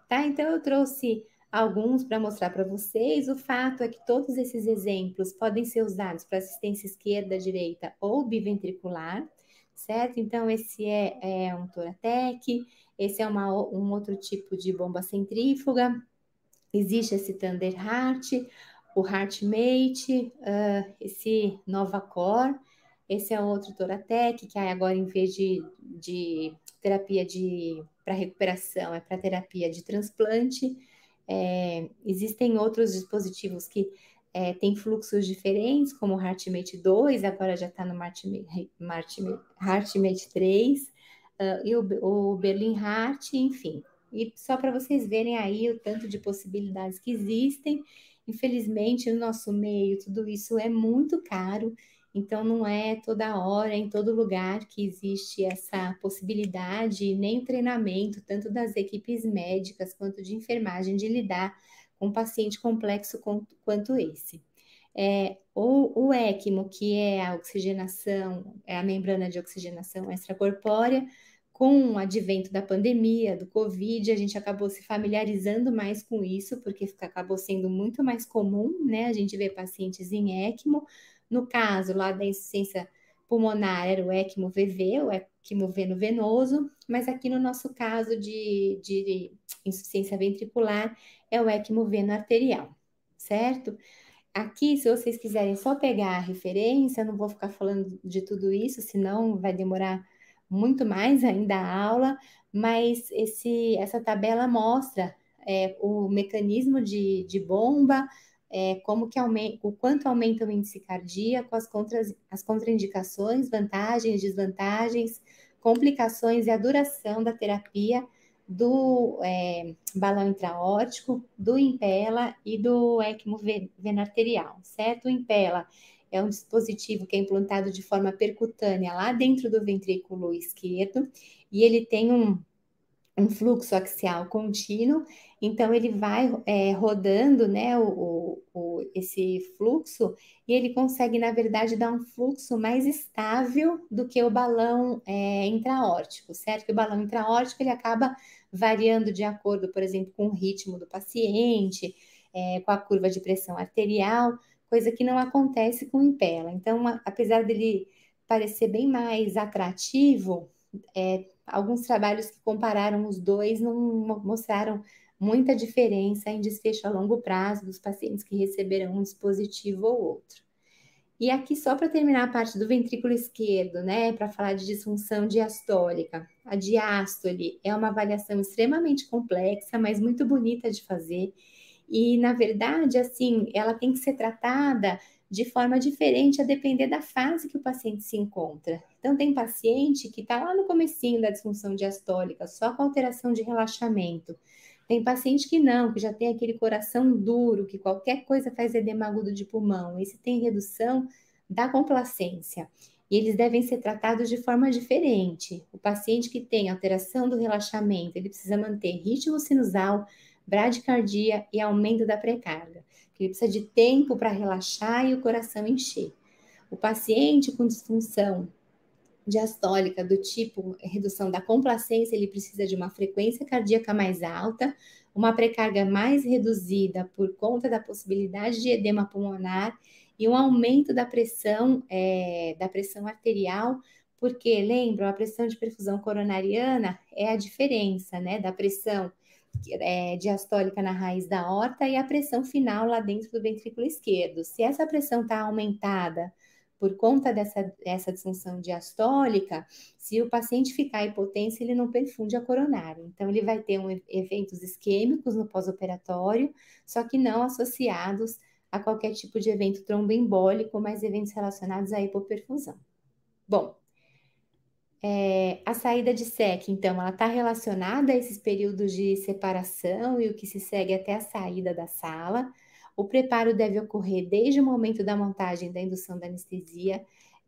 Tá? Então, eu trouxe alguns para mostrar para vocês. O fato é que todos esses exemplos podem ser usados para assistência esquerda, direita ou biventricular, certo? Então, esse é, é um Toratec, esse é uma, um outro tipo de bomba centrífuga, existe esse Thunder Heart, o HeartMate, uh, esse NovaCore, esse é outro Toratec, que agora em vez de, de terapia de para recuperação, é para terapia de transplante. É, existem outros dispositivos que é, têm fluxos diferentes, como o HeartMate 2, agora já está no HeartMate, HeartMate 3, uh, e o, o Berlin Heart, enfim. E só para vocês verem aí o tanto de possibilidades que existem. Infelizmente, no nosso meio, tudo isso é muito caro então, não é toda hora, em todo lugar, que existe essa possibilidade, nem o treinamento, tanto das equipes médicas quanto de enfermagem, de lidar com um paciente complexo quanto esse. É, o, o ECMO, que é a oxigenação, é a membrana de oxigenação extracorpórea, com o advento da pandemia, do Covid, a gente acabou se familiarizando mais com isso, porque acabou sendo muito mais comum, né? A gente vê pacientes em ECMO, no caso lá da insuficiência pulmonar era o ECMO VV, o ECMO veno venoso, mas aqui no nosso caso de, de insuficiência ventricular é o ECMO veno arterial, certo? Aqui, se vocês quiserem só pegar a referência, eu não vou ficar falando de tudo isso, senão vai demorar muito mais ainda a aula, mas esse, essa tabela mostra é, o mecanismo de, de bomba, é, como que aumenta, o quanto aumenta o índice cardíaco, as, contras, as contraindicações, vantagens, desvantagens, complicações e a duração da terapia do é, balão intraórtico, do Impela e do ECMO vena arterial, certo? O Impela é um dispositivo que é implantado de forma percutânea lá dentro do ventrículo esquerdo e ele tem um, um fluxo axial contínuo então, ele vai é, rodando né, o, o, esse fluxo e ele consegue, na verdade, dar um fluxo mais estável do que o balão é, intraórtico, certo? Que o balão intraórtico ele acaba variando de acordo, por exemplo, com o ritmo do paciente, é, com a curva de pressão arterial, coisa que não acontece com o Impela. Então, a, apesar dele parecer bem mais atrativo, é, alguns trabalhos que compararam os dois não mostraram muita diferença em desfecho a longo prazo dos pacientes que receberão um dispositivo ou outro. E aqui, só para terminar a parte do ventrículo esquerdo, né, para falar de disfunção diastólica. A diástole é uma avaliação extremamente complexa, mas muito bonita de fazer. E, na verdade, assim, ela tem que ser tratada de forma diferente a depender da fase que o paciente se encontra. Então, tem paciente que está lá no comecinho da disfunção diastólica, só com alteração de relaxamento. Tem paciente que não, que já tem aquele coração duro, que qualquer coisa faz edema agudo de pulmão. Esse tem redução da complacência. E eles devem ser tratados de forma diferente. O paciente que tem alteração do relaxamento, ele precisa manter ritmo sinusal, bradicardia e aumento da precarga. Ele precisa de tempo para relaxar e o coração encher. O paciente com disfunção diastólica do tipo redução da complacência, ele precisa de uma frequência cardíaca mais alta, uma precarga mais reduzida por conta da possibilidade de edema pulmonar e um aumento da pressão é, da pressão arterial, porque lembram a pressão de perfusão coronariana é a diferença, né, da pressão é, diastólica na raiz da horta e a pressão final lá dentro do ventrículo esquerdo. Se essa pressão está aumentada por conta dessa, dessa disfunção diastólica, se o paciente ficar hipotenso, ele não perfunde a coronária. Então, ele vai ter um, eventos isquêmicos no pós-operatório, só que não associados a qualquer tipo de evento tromboembólico, mas eventos relacionados à hipoperfusão. Bom, é, a saída de SEC, então, ela está relacionada a esses períodos de separação e o que se segue até a saída da sala. O preparo deve ocorrer desde o momento da montagem da indução da anestesia.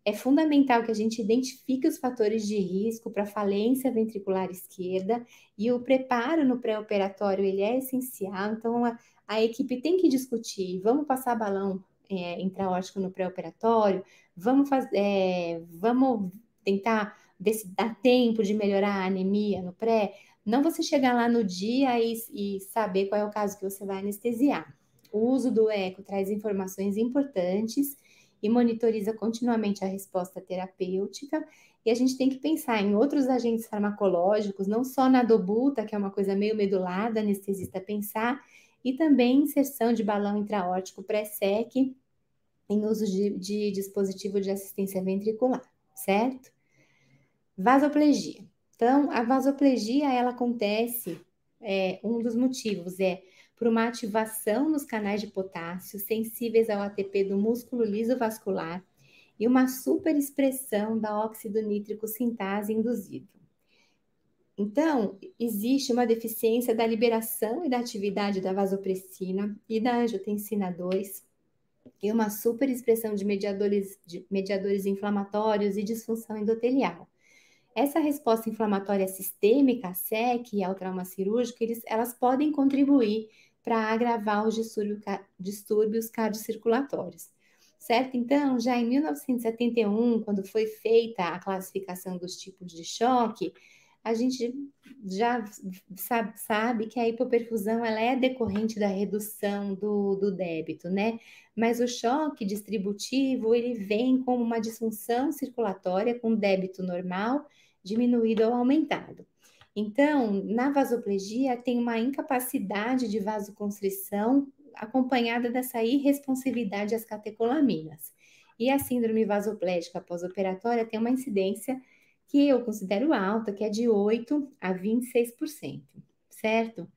É fundamental que a gente identifique os fatores de risco para falência ventricular esquerda e o preparo no pré-operatório ele é essencial. Então a, a, equipe tem que discutir. Vamos passar balão é, intraórtico no pré-operatório. Vamos fazer, é, vamos tentar ver se dá tempo de melhorar a anemia no pré. Não você chegar lá no dia e, e saber qual é o caso que você vai anestesiar. O uso do eco traz informações importantes e monitoriza continuamente a resposta terapêutica. E a gente tem que pensar em outros agentes farmacológicos, não só na dobuta, que é uma coisa meio medular da anestesista pensar, e também inserção de balão intraórtico pré-sec em uso de, de dispositivo de assistência ventricular, certo? Vasoplegia. Então, a vasoplegia, ela acontece, é, um dos motivos é por uma ativação nos canais de potássio sensíveis ao ATP do músculo liso vascular e uma superexpressão da óxido nítrico sintase induzível. Então, existe uma deficiência da liberação e da atividade da vasopressina e da angiotensina 2 e uma superexpressão de mediadores, de mediadores inflamatórios e disfunção endotelial. Essa resposta inflamatória sistêmica, a SEC e ao trauma cirúrgico, eles, elas podem contribuir para agravar os distúrbios cardiocirculatórios. Certo? Então, já em 1971, quando foi feita a classificação dos tipos de choque, a gente já sabe, sabe, que a hipoperfusão ela é decorrente da redução do, do débito, né? Mas o choque distributivo ele vem como uma disfunção circulatória com débito normal diminuído ou aumentado. Então, na vasoplegia, tem uma incapacidade de vasoconstrição acompanhada dessa irresponsividade às catecolaminas. E a síndrome vasoplégica pós-operatória tem uma incidência que eu considero alta, que é de 8 a 26%, certo?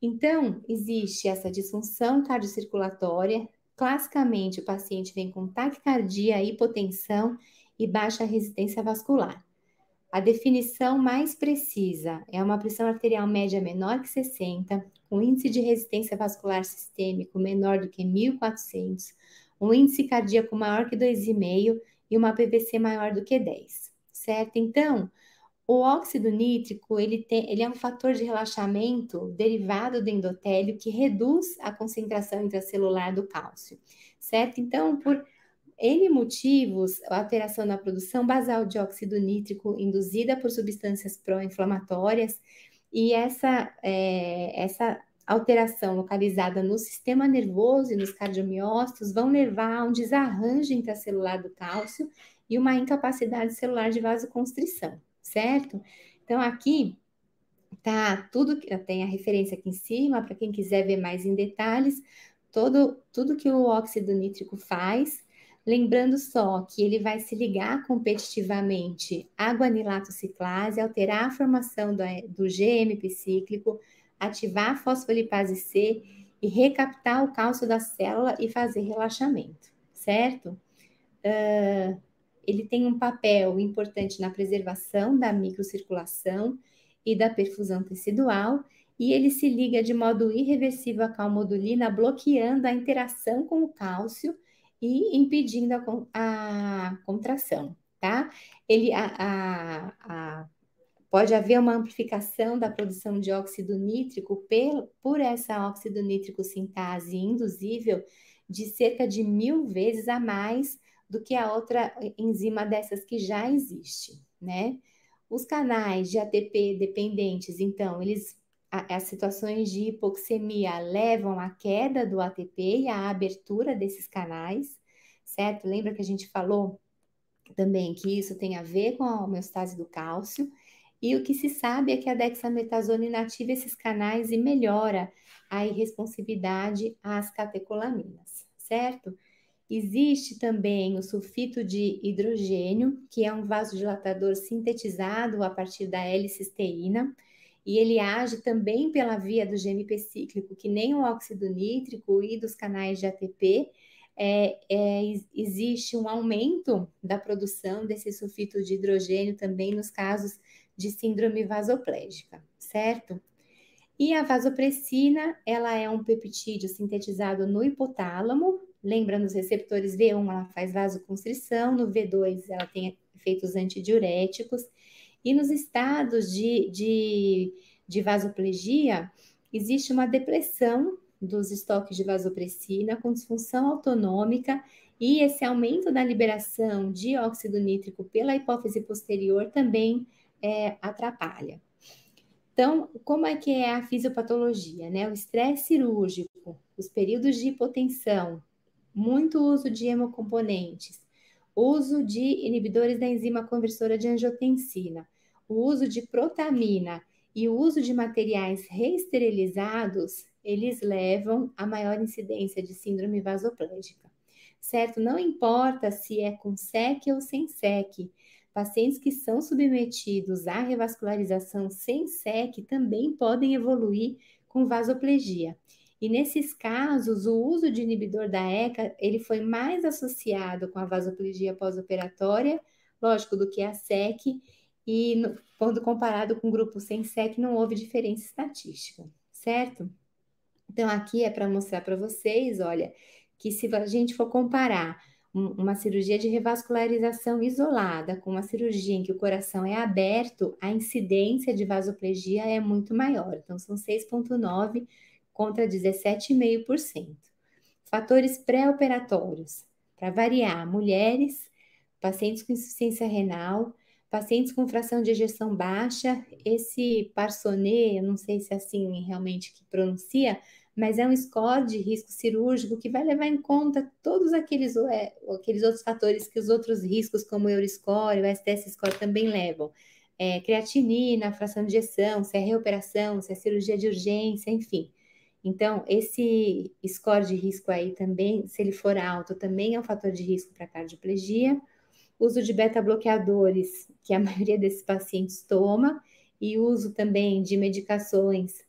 Então, existe essa disfunção cardiocirculatória. Classicamente, o paciente vem com taquicardia, hipotensão e baixa resistência vascular. A definição mais precisa é uma pressão arterial média menor que 60, um índice de resistência vascular sistêmico menor do que 1400, um índice cardíaco maior que 2,5 e uma PVC maior do que 10, certo? Então, o óxido nítrico, ele, tem, ele é um fator de relaxamento derivado do endotélio que reduz a concentração intracelular do cálcio, certo? Então, por N motivos, a alteração na produção basal de óxido nítrico induzida por substâncias pró-inflamatórias e essa, é, essa alteração localizada no sistema nervoso e nos cardiomiócitos vão levar a um desarranjo intracelular do cálcio e uma incapacidade celular de vasoconstrição, certo? Então, aqui tá tudo, tem a referência aqui em cima, para quem quiser ver mais em detalhes, todo, tudo que o óxido nítrico faz Lembrando só que ele vai se ligar competitivamente à guanilatociclase, alterar a formação do, do GMP cíclico, ativar a fosfolipase C e recaptar o cálcio da célula e fazer relaxamento, certo? Uh, ele tem um papel importante na preservação da microcirculação e da perfusão tecidual, e ele se liga de modo irreversível à calmodulina, bloqueando a interação com o cálcio e impedindo a, a contração, tá? Ele, a, a, pode haver uma amplificação da produção de óxido nítrico por, por essa óxido nítrico sintase induzível de cerca de mil vezes a mais do que a outra enzima dessas que já existe, né? Os canais de ATP dependentes, então, eles as situações de hipoxemia levam à queda do ATP e à abertura desses canais, certo? Lembra que a gente falou também que isso tem a ver com a homeostase do cálcio, e o que se sabe é que a dexametasona inativa esses canais e melhora a irresponsividade às catecolaminas, certo? Existe também o sulfito de hidrogênio, que é um vasodilatador sintetizado a partir da L-cisteína, e ele age também pela via do GMP cíclico, que nem o óxido nítrico e dos canais de ATP. É, é, existe um aumento da produção desse sulfito de hidrogênio também nos casos de síndrome vasoplégica, certo? E a vasopressina, ela é um peptídeo sintetizado no hipotálamo, Lembra nos receptores V1 ela faz vasoconstrição, no V2 ela tem efeitos antidiuréticos, e nos estados de, de, de vasoplegia existe uma depressão dos estoques de vasopressina com disfunção autonômica e esse aumento da liberação de óxido nítrico pela hipófise posterior também é, atrapalha. Então, como é que é a fisiopatologia? Né? O estresse cirúrgico, os períodos de hipotensão, muito uso de hemocomponentes, uso de inibidores da enzima conversora de angiotensina, o uso de protamina e o uso de materiais reesterilizados, eles levam a maior incidência de síndrome vasoplégica. Certo? Não importa se é com SEC ou sem SEC. Pacientes que são submetidos à revascularização sem SEC também podem evoluir com vasoplegia. E nesses casos, o uso de inibidor da ECA, ele foi mais associado com a vasoplegia pós-operatória, lógico, do que a SEC, e no, quando comparado com o grupo sem SEC, não houve diferença estatística, certo? Então, aqui é para mostrar para vocês, olha, que se a gente for comparar uma cirurgia de revascularização isolada com uma cirurgia em que o coração é aberto, a incidência de vasoplegia é muito maior. Então, são 6,9 contra 17,5%. Fatores pré-operatórios, para variar, mulheres, pacientes com insuficiência renal, pacientes com fração de ejeção baixa, esse Parsonê, eu não sei se é assim realmente que pronuncia, mas é um score de risco cirúrgico que vai levar em conta todos aqueles, é, aqueles outros fatores que os outros riscos, como o Euroscore, o STS score também levam. É, creatinina, fração de ejeção, se é reoperação, se é cirurgia de urgência, enfim. Então, esse score de risco aí também, se ele for alto, também é um fator de risco para cardioplegia. Uso de beta-bloqueadores, que a maioria desses pacientes toma, e uso também de medicações,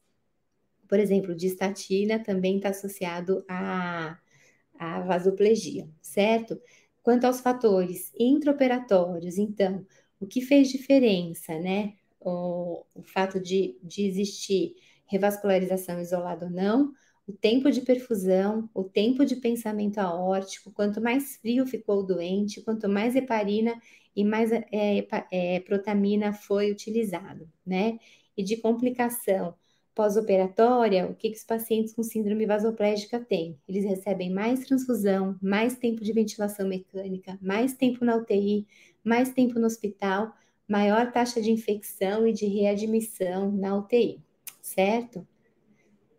por exemplo, de estatina, também está associado à, à vasoplegia, certo? Quanto aos fatores intraoperatórios, então, o que fez diferença, né? O, o fato de, de existir revascularização isolada ou não, o tempo de perfusão, o tempo de pensamento aórtico, quanto mais frio ficou o doente, quanto mais heparina e mais é, é, protamina foi utilizado, né? E de complicação pós-operatória, o que, que os pacientes com síndrome vasoplégica têm? Eles recebem mais transfusão, mais tempo de ventilação mecânica, mais tempo na UTI, mais tempo no hospital, maior taxa de infecção e de readmissão na UTI certo?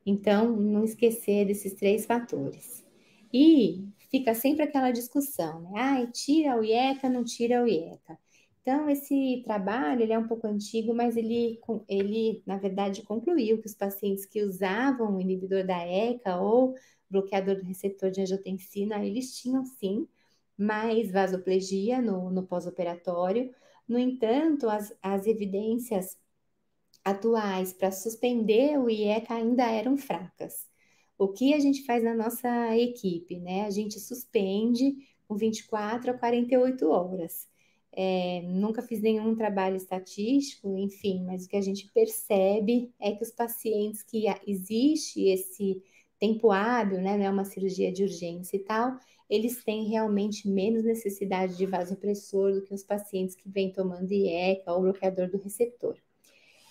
Então, não esquecer desses três fatores. E fica sempre aquela discussão, né? Ah, tira o IECA, não tira o IECA. Então, esse trabalho, ele é um pouco antigo, mas ele, ele, na verdade, concluiu que os pacientes que usavam o inibidor da ECA ou bloqueador do receptor de angiotensina, eles tinham, sim, mais vasoplegia no, no pós-operatório. No entanto, as, as evidências atuais para suspender o IECA ainda eram fracas. O que a gente faz na nossa equipe, né? A gente suspende com 24 a 48 horas. É, nunca fiz nenhum trabalho estatístico, enfim, mas o que a gente percebe é que os pacientes que existe esse tempo hábil, né, é uma cirurgia de urgência e tal, eles têm realmente menos necessidade de vasopressor do que os pacientes que vêm tomando IECA ou bloqueador do receptor.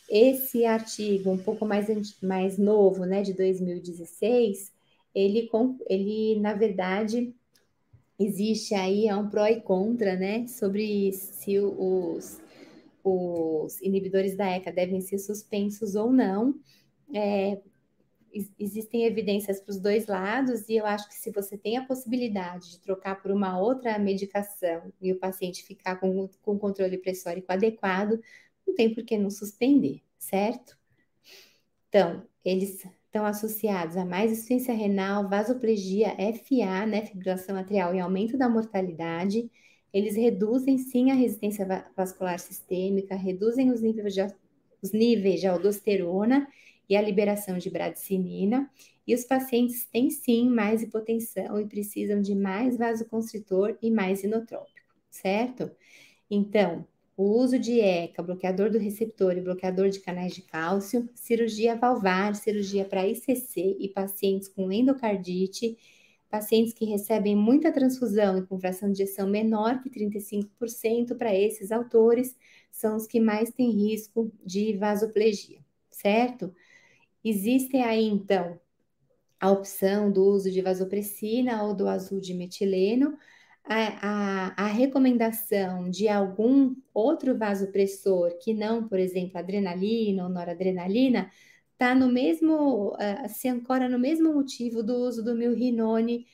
Esse artigo, um pouco mais, mais novo, né, de 2016, ele, ele, na verdade, existe aí é um pró e contra, né, sobre se os, os inibidores da ECA devem ser suspensos ou não. É, existem evidências para os dois lados, e eu acho que se você tem a possibilidade de trocar por uma outra medicação e o paciente ficar com, com controle pressórico adequado, não tem por que não suspender, certo? Então, eles estão associados a mais insuficiência renal, vasoplegia, FA, né, fibrilação atrial e aumento da mortalidade. Eles reduzem sim a resistência vascular sistêmica, reduzem os níveis de, os níveis de aldosterona e a liberação de bradicinina. E os pacientes têm sim mais hipotensão e precisam de mais vasoconstritor e mais inotrópico, certo? Então, o uso de ECA, bloqueador do receptor e bloqueador de canais de cálcio, cirurgia valvar, cirurgia para ICC e pacientes com endocardite, pacientes que recebem muita transfusão e com fração de ejeção menor que 35%, para esses autores, são os que mais têm risco de vasoplegia, certo? Existe aí, então, a opção do uso de vasopressina ou do azul de metileno, a, a, a, recomendação de algum outro vasopressor que não, por exemplo, adrenalina ou noradrenalina, está no mesmo, uh, se ancora no mesmo motivo do uso do milrinone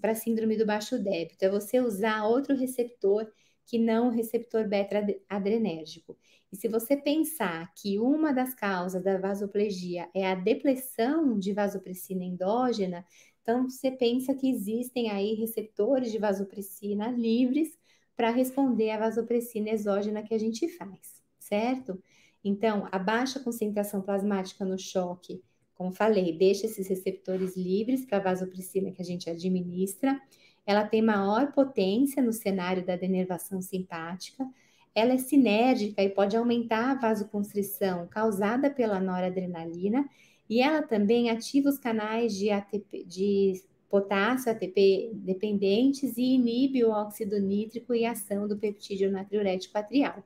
para a síndrome do baixo débito, é você usar outro receptor que não o receptor beta-adrenérgico. E se você pensar que uma das causas da vasoplegia é a depressão de vasopressina endógena, então, você pensa que existem aí receptores de vasopressina livres para responder à vasopressina exógena que a gente faz, certo? Então, a baixa concentração plasmática no choque, como falei, deixa esses receptores livres para a vasopressina que a gente administra. Ela tem maior potência no cenário da denervação simpática. Ela é sinérgica e pode aumentar a vasoconstrição causada pela noradrenalina e ela também ativa os canais de, ATP, de potássio ATP dependentes e inibe o óxido nítrico e a ação do peptídeo natriurético atrial.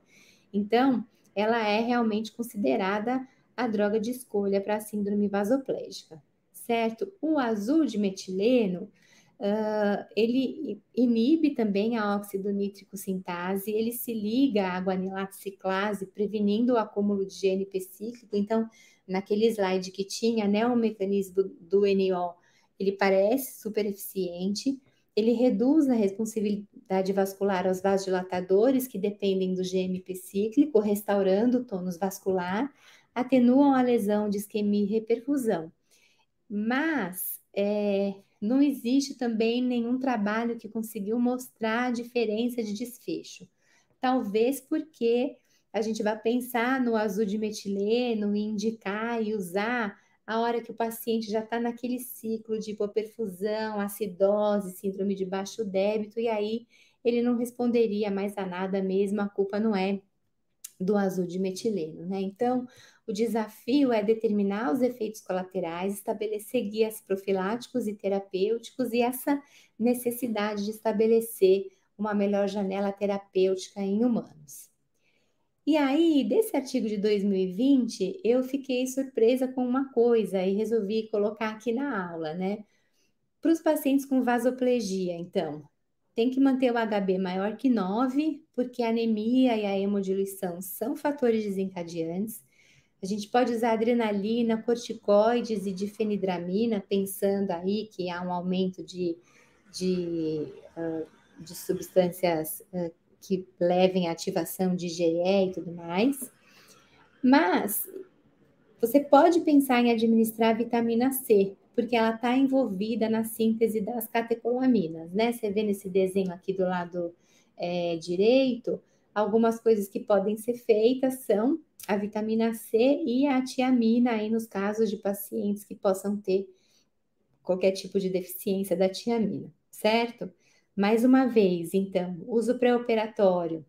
Então, ela é realmente considerada a droga de escolha para a síndrome vasoplégica, certo? O azul de metileno, uh, ele inibe também a óxido nítrico sintase, ele se liga à guanilato ciclase, prevenindo o acúmulo de GNP cíclico. Então, naquele slide que tinha, né, o mecanismo do NO, ele parece super eficiente, ele reduz a responsabilidade vascular aos vasodilatadores que dependem do GMP cíclico, restaurando o tônus vascular, atenuam a lesão de isquemia e reperfusão. Mas é, não existe também nenhum trabalho que conseguiu mostrar a diferença de desfecho. Talvez porque a gente vai pensar no azul de metileno e indicar e usar a hora que o paciente já está naquele ciclo de hipoperfusão, acidose, síndrome de baixo débito, e aí ele não responderia mais a nada mesmo, a culpa não é do azul de metileno, né? Então, o desafio é determinar os efeitos colaterais, estabelecer guias profiláticos e terapêuticos e essa necessidade de estabelecer uma melhor janela terapêutica em humanos. E aí, desse artigo de 2020, eu fiquei surpresa com uma coisa e resolvi colocar aqui na aula, né? Para os pacientes com vasoplegia, então, tem que manter o HB maior que 9, porque a anemia e a hemodiluição são fatores desencadeantes. A gente pode usar adrenalina, corticoides e difenidramina, pensando aí que há um aumento de, de, uh, de substâncias uh, que levem à ativação de GE e tudo mais. Mas você pode pensar em administrar vitamina C, porque ela está envolvida na síntese das catecolaminas, né? Você vê nesse desenho aqui do lado é, direito, algumas coisas que podem ser feitas são a vitamina C e a tiamina aí nos casos de pacientes que possam ter qualquer tipo de deficiência da tiamina, certo? Mais uma vez, então, uso pré-operatório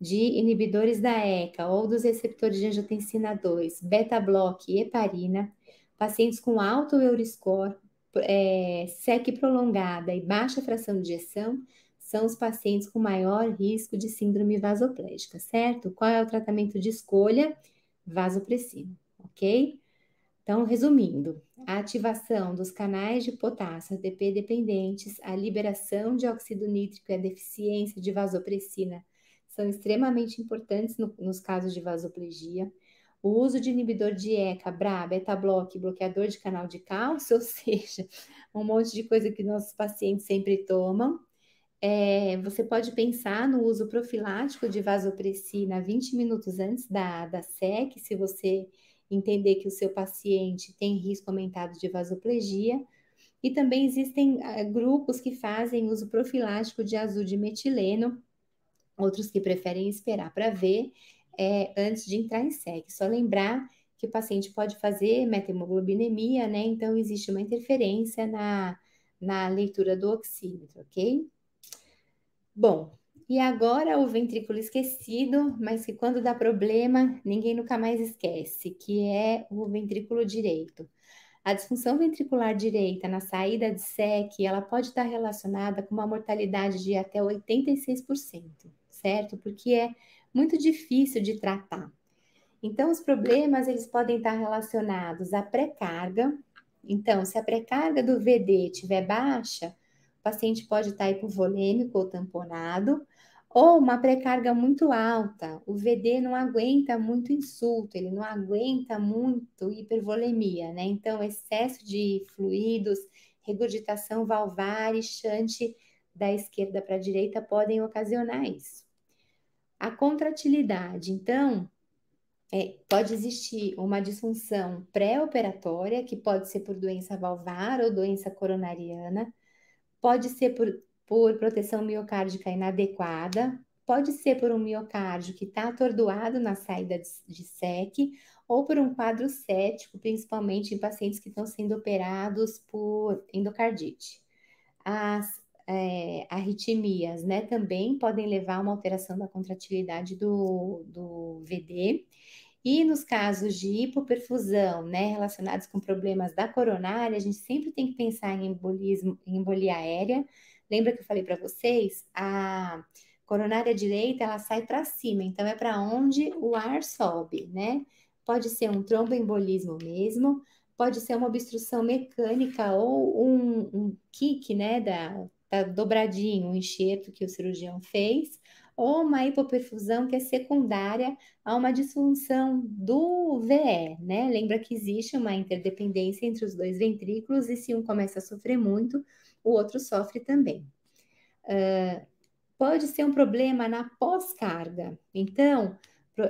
de inibidores da ECA ou dos receptores de angiotensina 2, beta-block e heparina, pacientes com alto Euriscore, é, SEC prolongada e baixa fração de ejeção, são os pacientes com maior risco de síndrome vasoplégica, certo? Qual é o tratamento de escolha? Vasopressina, ok? Então, resumindo, a ativação dos canais de potássio ATP dependentes, a liberação de óxido nítrico e a deficiência de vasopressina são extremamente importantes no, nos casos de vasoplegia. O uso de inibidor de ECA, BRA, beta-block, bloqueador de canal de cálcio, ou seja, um monte de coisa que nossos pacientes sempre tomam. É, você pode pensar no uso profilático de vasopressina 20 minutos antes da, da SEC, se você entender que o seu paciente tem risco aumentado de vasoplegia. E também existem uh, grupos que fazem uso profilático de azul de metileno, outros que preferem esperar para ver é, antes de entrar em SEG. Só lembrar que o paciente pode fazer metemoglobinemia, né? Então, existe uma interferência na, na leitura do oxímetro, ok? Bom, e agora o ventrículo esquecido, mas que quando dá problema, ninguém nunca mais esquece, que é o ventrículo direito. A disfunção ventricular direita na saída de SEC, ela pode estar relacionada com uma mortalidade de até 86%, certo? Porque é muito difícil de tratar. Então, os problemas, eles podem estar relacionados à pré-carga. Então, se a pré-carga do VD estiver baixa, o paciente pode estar hipovolêmico ou tamponado, ou uma pré-carga muito alta, o VD não aguenta muito insulto, ele não aguenta muito hipervolemia, né? Então, excesso de fluidos, regurgitação valvar e chante da esquerda para a direita podem ocasionar isso. A contratilidade, então, é, pode existir uma disfunção pré-operatória, que pode ser por doença valvar ou doença coronariana, pode ser por por proteção miocárdica inadequada, pode ser por um miocárdio que está atordoado na saída de, de SEC, ou por um quadro cético, principalmente em pacientes que estão sendo operados por endocardite. As é, arritmias, né, também podem levar a uma alteração da contratilidade do, do VD. E nos casos de hipoperfusão, né, relacionados com problemas da coronária, a gente sempre tem que pensar em embolismo, em embolia aérea, Lembra que eu falei para vocês? A coronária direita, ela sai para cima, então é para onde o ar sobe, né? Pode ser um tromboembolismo mesmo, pode ser uma obstrução mecânica ou um, um kick, né, da, da um enxerto que o cirurgião fez, ou uma hipoperfusão que é secundária a uma disfunção do VE, né? Lembra que existe uma interdependência entre os dois ventrículos e se um começa a sofrer muito, o outro sofre também. Uh, pode ser um problema na pós-carga. Então,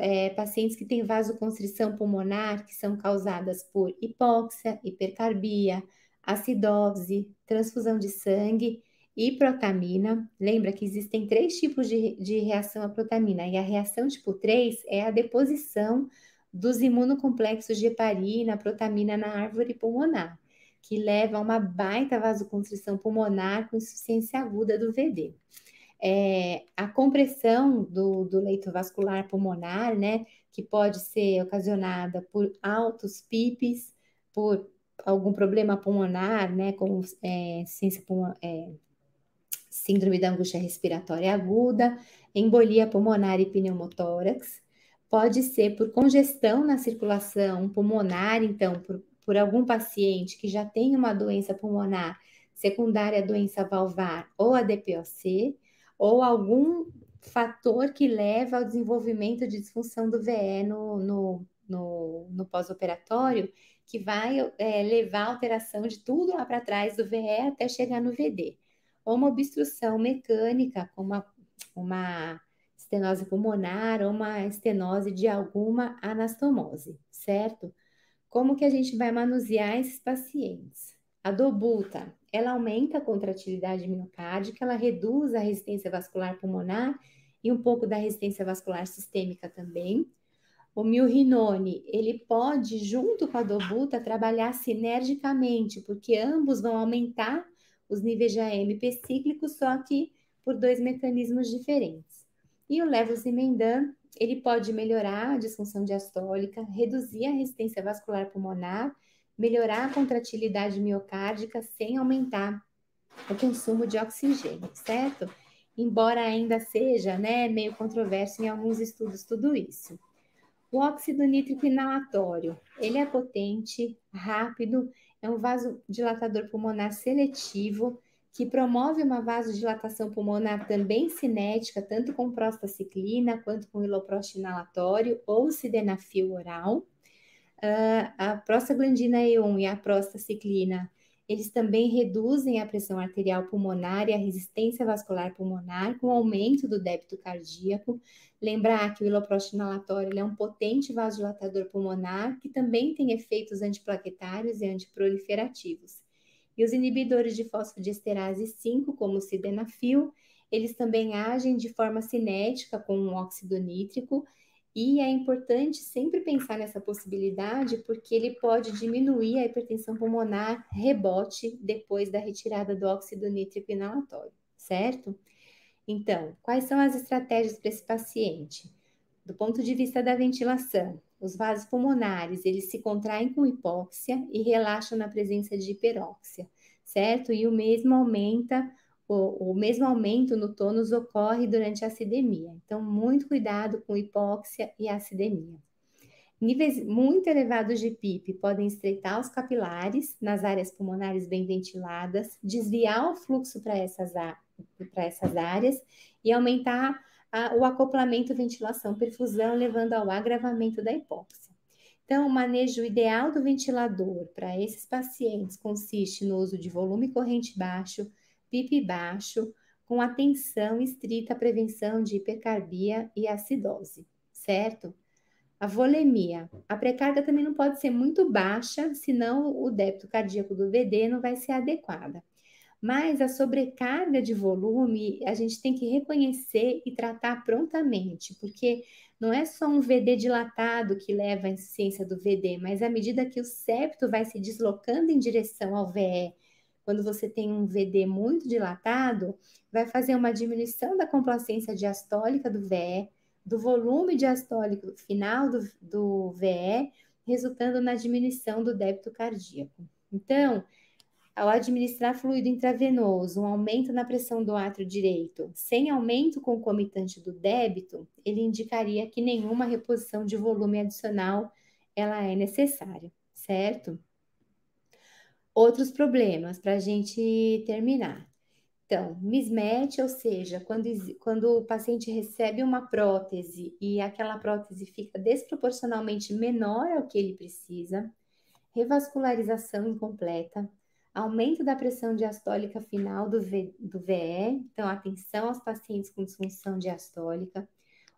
é, pacientes que têm vasoconstrição pulmonar, que são causadas por hipóxia, hipercarbia, acidose, transfusão de sangue e protamina. Lembra que existem três tipos de, de reação à protamina, e a reação tipo 3 é a deposição dos imunocomplexos de heparina, protamina na árvore pulmonar que leva a uma baita vasoconstrição pulmonar com insuficiência aguda do VD. É, a compressão do, do, leito vascular pulmonar, né, que pode ser ocasionada por altos PIPs, por algum problema pulmonar, né, como é, é, síndrome da angústia respiratória aguda, embolia pulmonar e pneumotórax, pode ser por congestão na circulação pulmonar, então, por por algum paciente que já tem uma doença pulmonar secundária à doença valvar ou a DPOC, ou algum fator que leva ao desenvolvimento de disfunção do VE no, no, no, no pós-operatório, que vai é, levar à alteração de tudo lá para trás do VE até chegar no VD. Ou uma obstrução mecânica, como uma, uma estenose pulmonar ou uma estenose de alguma anastomose, certo? Como que a gente vai manusear esses pacientes? A dobuta, ela aumenta a contratilidade miocárdica, ela reduz a resistência vascular pulmonar e um pouco da resistência vascular sistêmica também. O milrinone, ele pode, junto com a dobuta, trabalhar sinergicamente, porque ambos vão aumentar os níveis de AMP cíclicos, só que por dois mecanismos diferentes. E o levosimendan, ele pode melhorar a disfunção diastólica, reduzir a resistência vascular pulmonar, melhorar a contratilidade miocárdica sem aumentar o consumo de oxigênio, certo? Embora ainda seja né, meio controverso em alguns estudos tudo isso. O óxido nítrico inalatório, ele é potente, rápido, é um vasodilatador pulmonar seletivo, que promove uma vasodilatação pulmonar também cinética, tanto com prostaciclina quanto com iloprost inalatório ou sildenafil oral. Uh, a prostaglandina E1 e a prostaciclina, Eles também reduzem a pressão arterial pulmonar e a resistência vascular pulmonar com aumento do débito cardíaco. Lembrar que o iloprost inalatório é um potente vasodilatador pulmonar que também tem efeitos antiplaquetários e antiproliferativos. E os inibidores de fosfodiesterase 5, como o sildenafil, eles também agem de forma cinética com um óxido nítrico e é importante sempre pensar nessa possibilidade, porque ele pode diminuir a hipertensão pulmonar rebote depois da retirada do óxido nítrico inalatório, certo? Então, quais são as estratégias para esse paciente? Do ponto de vista da ventilação, os vasos pulmonares, eles se contraem com hipóxia e relaxam na presença de hiperóxia, certo? E o mesmo aumenta o, o mesmo aumento no tônus ocorre durante a acidemia. Então, muito cuidado com hipóxia e acidemia. Níveis muito elevados de PIP podem estreitar os capilares nas áreas pulmonares bem ventiladas, desviar o fluxo para essas, essas áreas e aumentar a, o acoplamento ventilação-perfusão, levando ao agravamento da hipóxia. Então, o manejo ideal do ventilador para esses pacientes consiste no uso de volume corrente baixo, PIP baixo, com atenção estrita à prevenção de hipercarbia e acidose, certo? A volemia. A precarga também não pode ser muito baixa, senão o débito cardíaco do VD não vai ser adequada. Mas a sobrecarga de volume a gente tem que reconhecer e tratar prontamente, porque não é só um VD dilatado que leva à insuficiência do VD, mas à medida que o septo vai se deslocando em direção ao VE quando você tem um VD muito dilatado, vai fazer uma diminuição da complacência diastólica do VE, do volume diastólico final do, do VE, resultando na diminuição do débito cardíaco. Então, ao administrar fluido intravenoso, um aumento na pressão do átrio direito, sem aumento concomitante do débito, ele indicaria que nenhuma reposição de volume adicional ela é necessária, certo? outros problemas para a gente terminar. Então, mismatch, ou seja, quando, quando o paciente recebe uma prótese e aquela prótese fica desproporcionalmente menor ao que ele precisa, revascularização incompleta, aumento da pressão diastólica final do, v, do VE, então atenção aos pacientes com disfunção diastólica,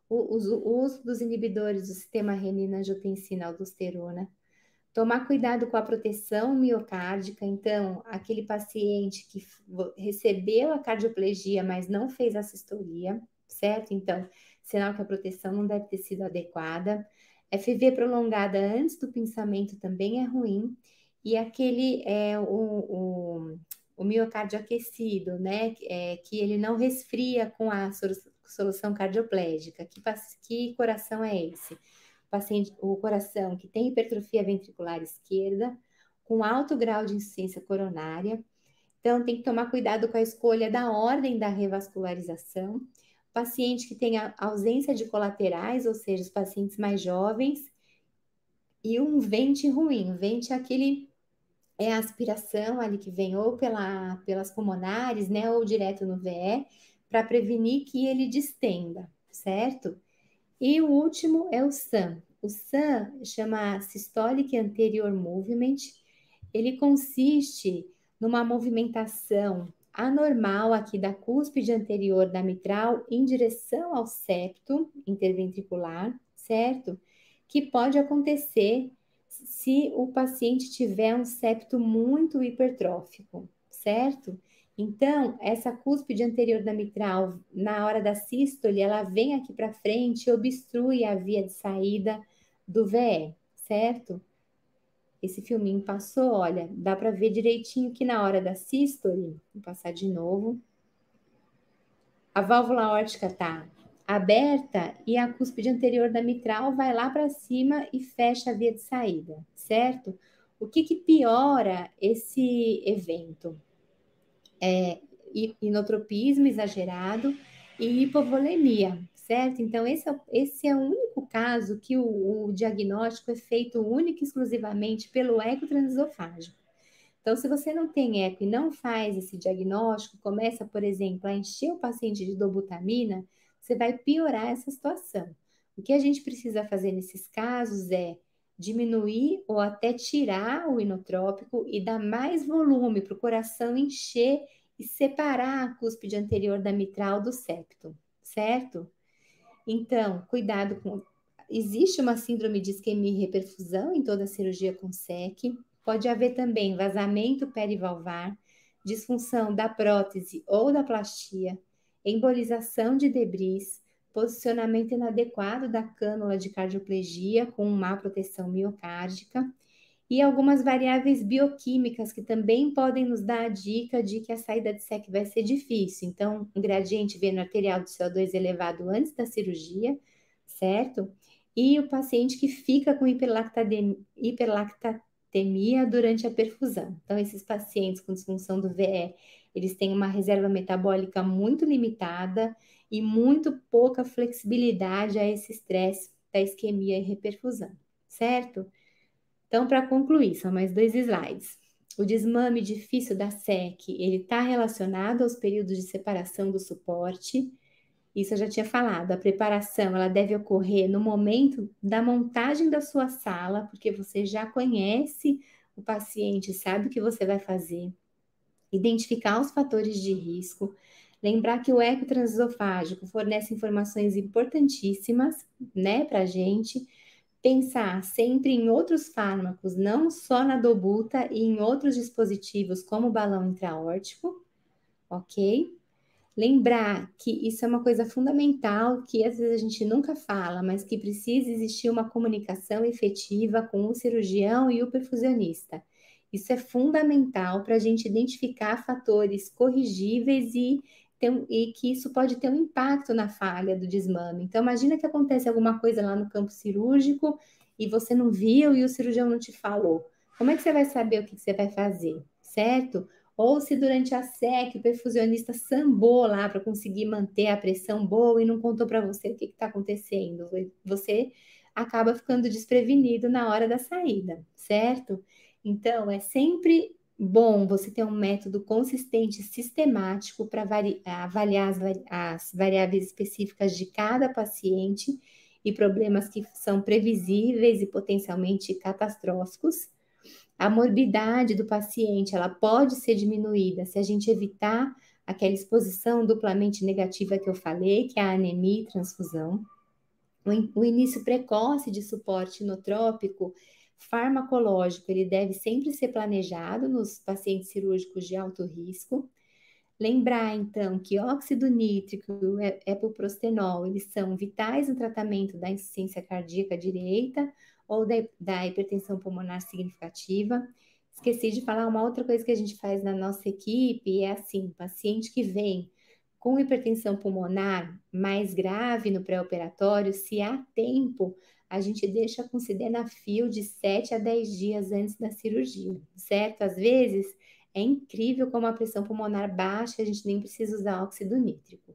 o, o uso dos inibidores do sistema renina-angiotensina-aldosterona, Tomar cuidado com a proteção miocárdica, então, aquele paciente que recebeu a cardioplegia, mas não fez a sistolia, certo? Então, sinal que a proteção não deve ter sido adequada. FV prolongada antes do pensamento também é ruim. E aquele é o, o, o miocárdio aquecido, né? É, que ele não resfria com a solução cardioplégica. Que, que coração é esse? paciente, o coração que tem hipertrofia ventricular esquerda, com alto grau de insuficiência coronária. Então, tem que tomar cuidado com a escolha da ordem da revascularização. Paciente que tem ausência de colaterais, ou seja, os pacientes mais jovens, e um vente ruim. O vente é aquele é a aspiração ali que vem ou pela, pelas pulmonares, né, ou direto no VE, para prevenir que ele distenda, certo? E o último é o SAM. O SAM chama Systolic Anterior Movement. Ele consiste numa movimentação anormal aqui da cúspide anterior da mitral em direção ao septo interventricular, certo? Que pode acontecer se o paciente tiver um septo muito hipertrófico, certo? Então, essa cúspide anterior da mitral, na hora da sístole, ela vem aqui para frente e obstrui a via de saída do VE, certo? Esse filminho passou, olha, dá para ver direitinho que na hora da sístole, vou passar de novo, a válvula aórtica tá aberta e a cúspide anterior da mitral vai lá para cima e fecha a via de saída, certo? O que, que piora esse evento? é, inotropismo exagerado e hipovolemia, certo? Então, esse é, esse é o único caso que o, o diagnóstico é feito única e exclusivamente pelo eco transesofágico. Então, se você não tem eco e não faz esse diagnóstico, começa, por exemplo, a encher o paciente de dobutamina, você vai piorar essa situação. O que a gente precisa fazer nesses casos é diminuir ou até tirar o inotrópico e dar mais volume para o coração encher e separar a cúspide anterior da mitral do septo, certo? Então, cuidado com. Existe uma síndrome de isquemia e reperfusão em toda cirurgia com SEC. Pode haver também vazamento perivalvar, disfunção da prótese ou da plastia, embolização de debris, posicionamento inadequado da cânula de cardioplegia com má proteção miocárdica e algumas variáveis bioquímicas que também podem nos dar a dica de que a saída de SEC vai ser difícil. Então, um gradiente veno arterial do CO2 elevado antes da cirurgia, certo? E o paciente que fica com hiperlactatemia durante a perfusão. Então, esses pacientes com disfunção do VE, eles têm uma reserva metabólica muito limitada e muito pouca flexibilidade a esse estresse da isquemia e reperfusão, certo? Então, para concluir, são mais dois slides. O desmame difícil da SEC, ele está relacionado aos períodos de separação do suporte. Isso eu já tinha falado. A preparação, ela deve ocorrer no momento da montagem da sua sala, porque você já conhece o paciente, sabe o que você vai fazer. Identificar os fatores de risco. Lembrar que o eco transesofágico fornece informações importantíssimas, né, para a gente pensar sempre em outros fármacos, não só na dobuta e em outros dispositivos como o balão intraórtico, ok? Lembrar que isso é uma coisa fundamental que às vezes a gente nunca fala, mas que precisa existir uma comunicação efetiva com o cirurgião e o perfusionista. Isso é fundamental para a gente identificar fatores corrigíveis e tem, e que isso pode ter um impacto na falha do desmame. Então, imagina que acontece alguma coisa lá no campo cirúrgico e você não viu e o cirurgião não te falou. Como é que você vai saber o que você vai fazer, certo? Ou se durante a SEC o perfusionista sambou lá para conseguir manter a pressão boa e não contou para você o que está acontecendo. Você acaba ficando desprevenido na hora da saída, certo? Então, é sempre bom você ter um método consistente, sistemático para avaliar as, as, variáveis específicas de cada paciente e problemas que são previsíveis e potencialmente catastróficos. A morbidade do paciente ela pode ser diminuída se a gente evitar aquela exposição duplamente negativa que eu falei, que é a anemia e transfusão. O, o início precoce de suporte inotrópico farmacológico, ele deve sempre ser planejado nos pacientes cirúrgicos de alto risco. Lembrar, então, que óxido nítrico e epoprostenol, eles são vitais no tratamento da insuficiência cardíaca direita ou da, da hipertensão pulmonar significativa. Esqueci de falar uma outra coisa que a gente faz na nossa equipe, é assim, paciente que vem com hipertensão pulmonar mais grave no pré-operatório, se há tempo, a gente deixa com sildenafil de 7 a 10 dias antes da cirurgia, certo? Às vezes é incrível como a pressão pulmonar baixa, a gente nem precisa usar óxido nítrico.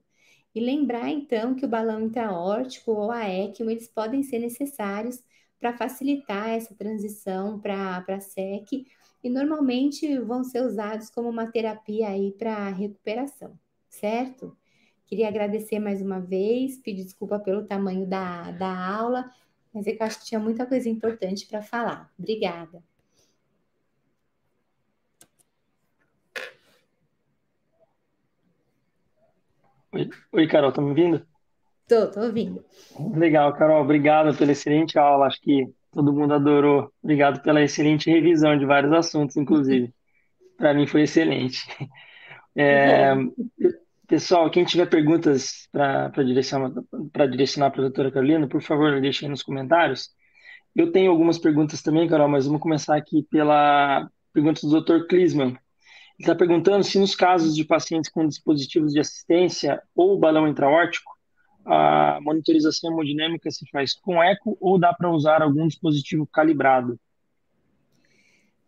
E lembrar então que o balão intraórtico ou a ECMO, eles podem ser necessários para facilitar essa transição para a SEC e normalmente vão ser usados como uma terapia aí para recuperação, certo? Queria agradecer mais uma vez, pedir desculpa pelo tamanho da, da aula, mas é que eu acho que tinha muita coisa importante para falar. Obrigada. Oi, Oi Carol, tá me ouvindo? Tô, tô ouvindo. Legal, Carol, obrigado pela excelente aula. Acho que todo mundo adorou. Obrigado pela excelente revisão de vários assuntos, inclusive. Para mim foi excelente. É, Pessoal, quem tiver perguntas para direcionar para a doutora Carolina, por favor, deixem nos comentários. Eu tenho algumas perguntas também, Carol, mas vamos começar aqui pela pergunta do Dr. Klisman. Ele está perguntando se nos casos de pacientes com dispositivos de assistência ou balão intraórtico, a monitorização hemodinâmica se faz com eco ou dá para usar algum dispositivo calibrado?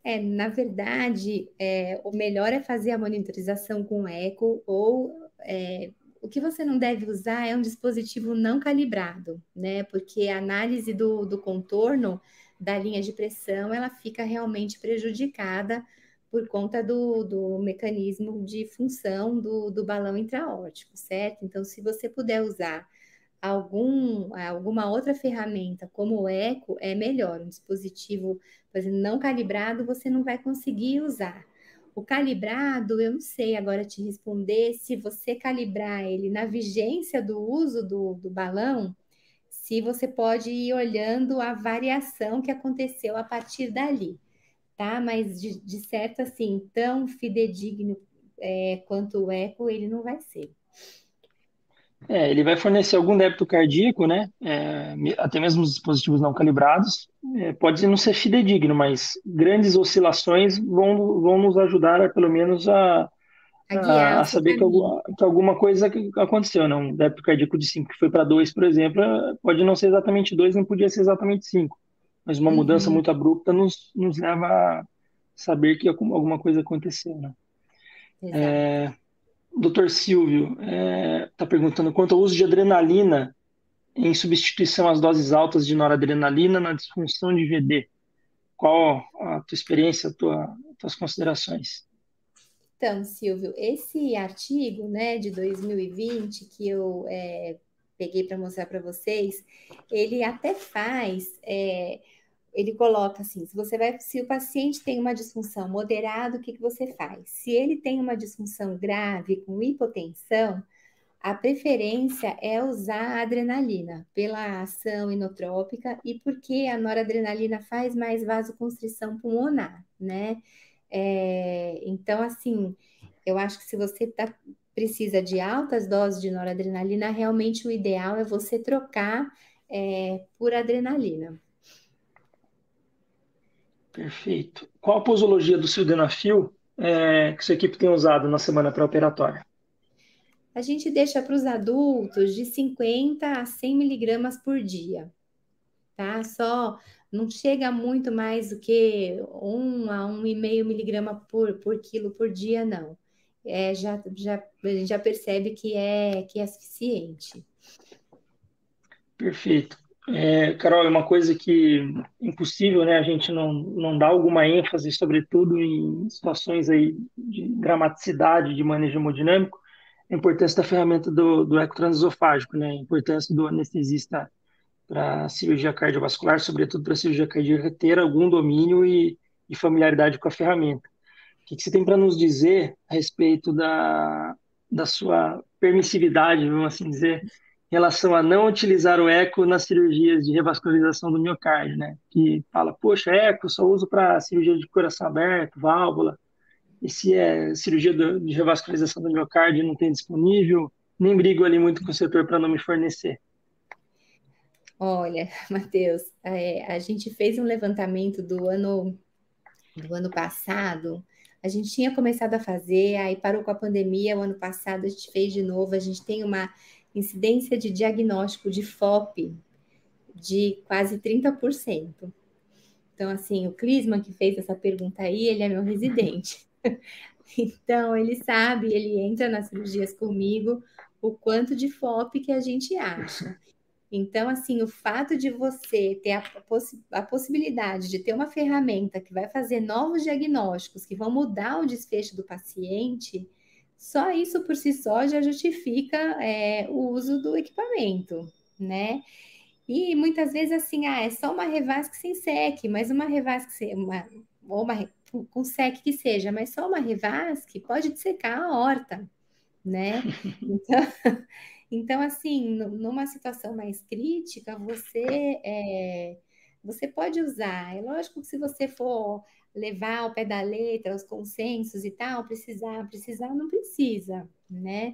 É, na verdade, é, o melhor é fazer a monitorização com eco ou é, o que você não deve usar é um dispositivo não calibrado, né? Porque a análise do, do contorno da linha de pressão ela fica realmente prejudicada por conta do, do mecanismo de função do, do balão intraórtico, certo? Então, se você puder usar algum, alguma outra ferramenta, como o Eco, é melhor. Um dispositivo, por exemplo, não calibrado, você não vai conseguir usar. O calibrado, eu não sei agora te responder se você calibrar ele na vigência do uso do, do balão, se você pode ir olhando a variação que aconteceu a partir dali, tá? Mas de, de certo, assim, tão fidedigno é, quanto o eco, ele não vai ser. É, ele vai fornecer algum débito cardíaco, né? É, até mesmo os dispositivos não calibrados. É, pode não ser fidedigno, mas grandes oscilações vão, vão nos ajudar, a, pelo menos, a, a, a saber que alguma, que alguma, coisa aconteceu. Né? Um débito cardíaco de 5 que foi para 2, por exemplo, pode não ser exatamente 2, não podia ser exatamente 5. Mas uma uhum. mudança muito abrupta nos, nos leva a saber que alguma coisa aconteceu. Né? Exato. É, Dr. Silvio está é, tá perguntando quanto ao uso de adrenalina em substituição às doses altas de noradrenalina na disfunção de VD. Qual a tua experiência, a tua, tuas considerações? Então, Silvio, esse artigo né, de 2020 que eu é, peguei para mostrar para vocês, ele até faz é, ele coloca assim: se você vai, se o paciente tem uma disfunção moderada, o que, que você faz? Se ele tem uma disfunção grave com hipotensão, a preferência é usar a adrenalina pela ação inotrópica e porque a noradrenalina faz mais vasoconstrição pulmonar, né? É, então, assim, eu acho que se você tá, precisa de altas doses de noradrenalina, realmente o ideal é você trocar é, por adrenalina. Perfeito. Qual a posologia do sildenafil é, que sua equipe tem usado na semana pré-operatória? A gente deixa para os adultos de 50 a 100 miligramas por dia, tá? Só não chega muito mais do que 1 a 1,5 miligrama por, por quilo por dia, não. É, já, já, a gente já percebe que é, que é suficiente. Perfeito. É, Carol, é uma coisa que é impossível, né? A gente não, não dá alguma ênfase, sobretudo em situações aí de dramaticidade de manejo hemodinâmico, a importância da ferramenta do, do ecotransesofágico, né? A importância do anestesista para cirurgia cardiovascular, sobretudo para cirurgia cardíaca, ter algum domínio e, e familiaridade com a ferramenta. O que, que você tem para nos dizer a respeito da, da sua permissividade, vamos assim dizer, relação a não utilizar o eco nas cirurgias de revascularização do miocárdio, né? Que fala, poxa, eco só uso para cirurgia de coração aberto, válvula. E se é cirurgia de revascularização do miocárdio não tem disponível, nem brigo ali muito com o setor para não me fornecer. Olha, Matheus, é, a gente fez um levantamento do ano do ano passado. A gente tinha começado a fazer, aí parou com a pandemia. O ano passado a gente fez de novo. A gente tem uma incidência de diagnóstico de FOP de quase 30%. Então, assim, o Clisman que fez essa pergunta aí, ele é meu residente. então, ele sabe, ele entra nas cirurgias comigo, o quanto de FOP que a gente acha. Então, assim, o fato de você ter a, poss a, possibilidade de ter uma ferramenta que vai fazer novos diagnósticos, que vão mudar o desfecho do paciente, só isso por si só já justifica é, o uso do equipamento, né? E muitas vezes assim, ah, é só uma revasque sem sec, mas uma revasque, uma, ou uma com sec que seja, mas só uma revasque pode dissecar a horta, né? Então, então assim, numa situação mais crítica, você é, você pode usar. É lógico que se você for levar ao pé da letra os consensos e tal, precisar, precisar, não precisa, né?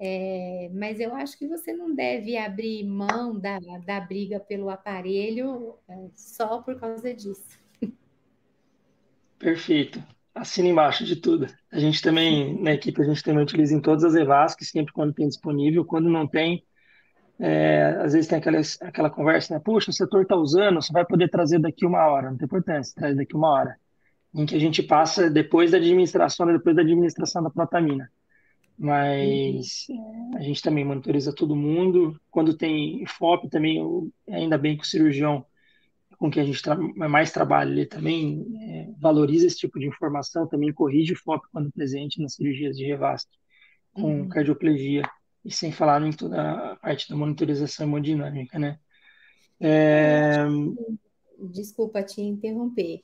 É, mas eu acho que você não deve abrir mão da, da briga pelo aparelho é, só por causa disso. Perfeito. Assina embaixo de tudo. A gente também, na equipe, a gente também utiliza em todas as EVASC, sempre quando tem disponível. Quando não tem, é, às vezes tem aquela, aquela conversa, né? Puxa, o setor está usando, você vai poder trazer daqui uma hora. Não tem importância, traz daqui uma hora em que a gente passa depois da administração, né, depois da administração da protamina. Mas uhum. a gente também monitoriza todo mundo. Quando tem FOP também, eu, ainda bem que o cirurgião com quem a gente tra mais trabalha, ele também é, valoriza esse tipo de informação, também corrige FOP quando presente nas cirurgias de revasque com uhum. cardioplegia. E sem falar em toda a parte da monitorização hemodinâmica, né? É... Desculpa te interromper,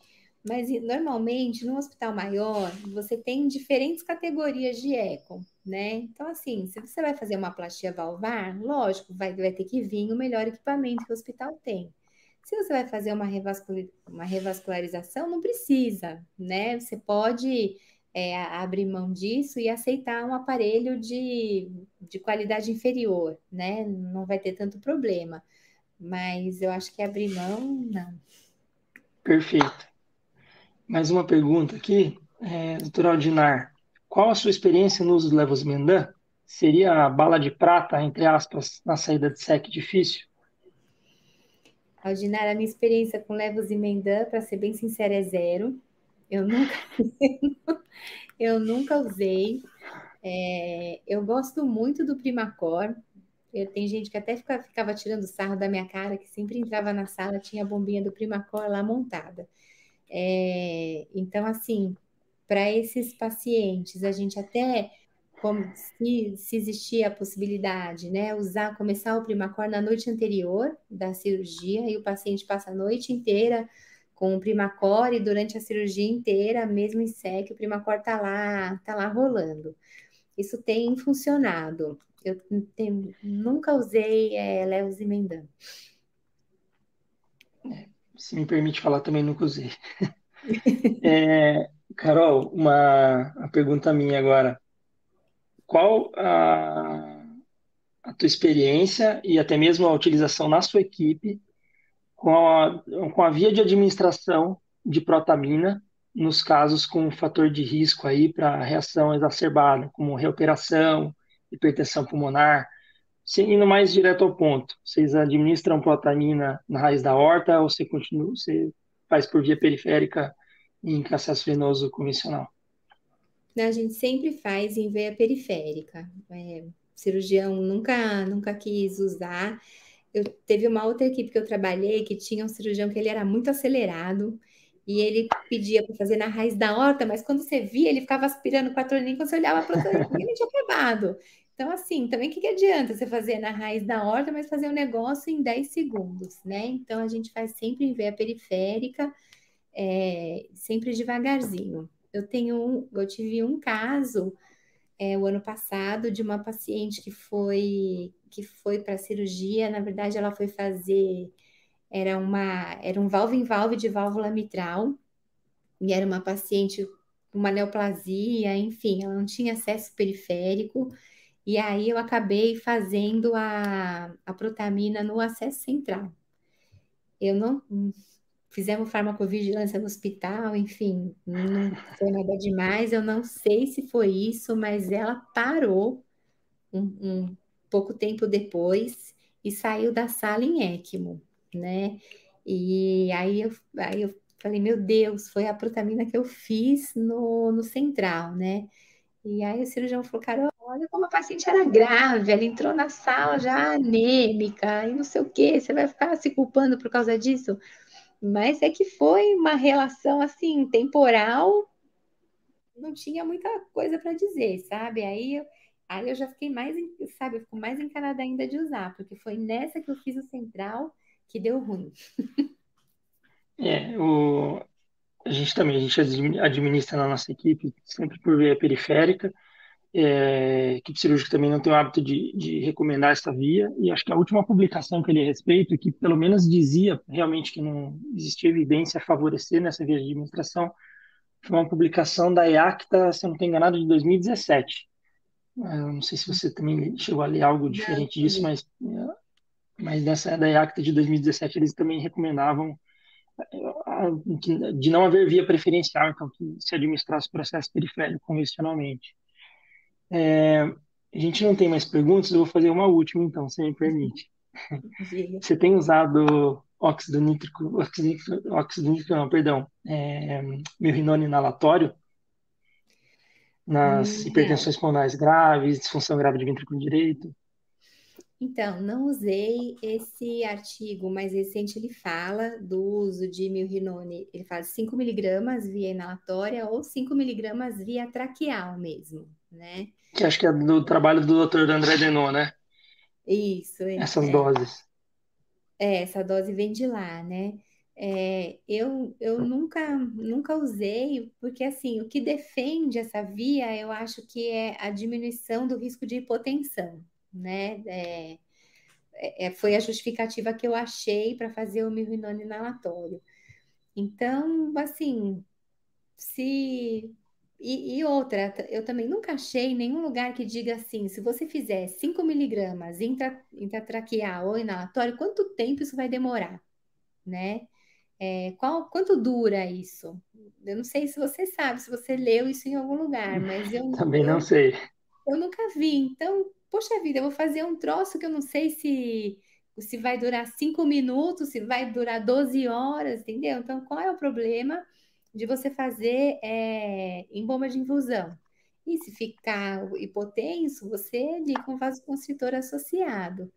mas normalmente no hospital maior você tem diferentes categorias de eco, né? Então, assim, se você vai fazer uma plastia valvar, lógico, vai, vai ter que vir o melhor equipamento que o hospital tem. Se você vai fazer uma, uma revascularização, não precisa, né? Você pode é, abrir mão disso e aceitar um aparelho de, de qualidade inferior, né? Não vai ter tanto problema. Mas eu acho que abrir mão, não. Perfeito. Mais uma pergunta aqui, é, doutor Aldinar. Qual a sua experiência no uso do Levosmendan? Seria a bala de prata, entre aspas, na saída de SEC difícil? Aldinar, a minha experiência com Levos e Mendan, para ser bem sincera, é zero. Eu nunca, eu nunca usei. É, eu gosto muito do Primacor. Eu, tem gente que até fica, ficava tirando sarro da minha cara, que sempre entrava na sala, tinha a bombinha do Primacor lá montada. É, então, assim, para esses pacientes, a gente até como se, se existia a possibilidade, né, usar, começar o Primacor na noite anterior da cirurgia e o paciente passa a noite inteira com o Primacor e durante a cirurgia inteira, mesmo em SEC, o Primacor tá lá, tá lá rolando. Isso tem funcionado. Eu tem, nunca usei é, Levos e Mendan. É, se me permite falar, também nunca usei. é, Carol, uma, uma pergunta minha agora qual a, a tua experiência e até mesmo a utilização na sua equipe com a, com a via de administração de protamina nos casos com fator de risco aí para reação exacerbada, como reoperação, hipertensão pulmonar. Indo mais direto ao ponto, vocês administram protamina na raiz da horta ou você continua, você faz por via periférica em acesso venoso convencional? Né, a gente sempre faz em veia periférica. É, cirurgião nunca, nunca quis usar. Eu teve uma outra equipe que eu trabalhei que tinha um cirurgião que ele era muito acelerado e ele pedia para fazer na raiz da horta, mas quando você via, ele ficava aspirando o patroninho, quando você olhava para o ele tinha acabado. Então, assim, também o que, que adianta você fazer na raiz da horta, mas fazer um negócio em 10 segundos, né? Então, a gente faz sempre em veia periférica, é, sempre devagarzinho. Eu tenho, eu tive um caso é, o ano passado de uma paciente que foi que foi para cirurgia. Na verdade, ela foi fazer era uma era um valve em valve de válvula mitral e era uma paciente com uma neoplasia, enfim, ela não tinha acesso periférico. E aí eu acabei fazendo a, a protamina no acesso central. Eu não fizemos farmacovigilância no hospital, enfim, não foi nada demais. Eu não sei se foi isso, mas ela parou um, um pouco tempo depois e saiu da sala em ECMO, né? E aí eu, aí eu falei, meu Deus, foi a protamina que eu fiz no, no central, né? E aí o cirurgião falou, cara, olha como a paciente era grave, ela entrou na sala já anêmica e não sei o quê, você vai ficar se culpando por causa disso? Mas é que foi uma relação assim temporal, não tinha muita coisa para dizer, sabe? Aí, aí eu já fiquei mais, sabe, eu fico mais encanada ainda de usar, porque foi nessa que eu fiz o central que deu ruim. É, o, a gente também, a gente administra na nossa equipe sempre por via periférica, é, equipe cirúrgica também não tem o hábito de, de, recomendar essa via, e acho que a última publicação que ele a respeito, que pelo menos dizia realmente que não existia evidência a favorecer nessa via de administração, foi uma publicação da EACTA, se eu não estou enganado, de 2017. Eu não sei se você também chegou a ler algo diferente disso, mas, mas nessa da EACTA de 2017 eles também recomendavam é, de não haver via preferencial, então que se administrasse o processo periférico convencionalmente. É, a gente não tem mais perguntas, eu vou fazer uma última, então, se me permite. Você tem usado óxido nítrico, óxido, óxido nítrico, não, perdão, é, milrinone inalatório nas hum, hipertensões pulmonares graves, disfunção grave de ventrículo direito? Então, não usei esse artigo mais recente, ele fala do uso de milrinone, ele fala 5 miligramas via inalatória ou 5 miligramas via traqueal mesmo, né? Que acho que é do trabalho do Dr. André Denot, né? Isso. Essas é. doses. É, essa dose vem de lá, né? É, eu, eu nunca, nunca usei, porque assim, o que defende essa via, eu acho que é a diminuição do risco de hipotensão, né? É, é, foi a justificativa que eu achei para fazer o milrinone inalatório. Então, assim, se. E, e, outra, eu também nunca achei nenhum lugar que diga assim: se você fizer 5 miligramas intra, intratraqueal ou inalatório, quanto tempo isso vai demorar, né? É, qual, quanto dura isso? Eu não sei se você sabe, se você leu isso em algum lugar, mas eu também não sei. Eu nunca vi. Então, poxa vida, eu vou fazer um troço que eu não sei se se vai durar cinco minutos, se vai durar 12 horas, entendeu? Então, qual é o problema de você fazer é, em bomba de infusão? E se ficar hipotenso, você liga um vasoconstritor associado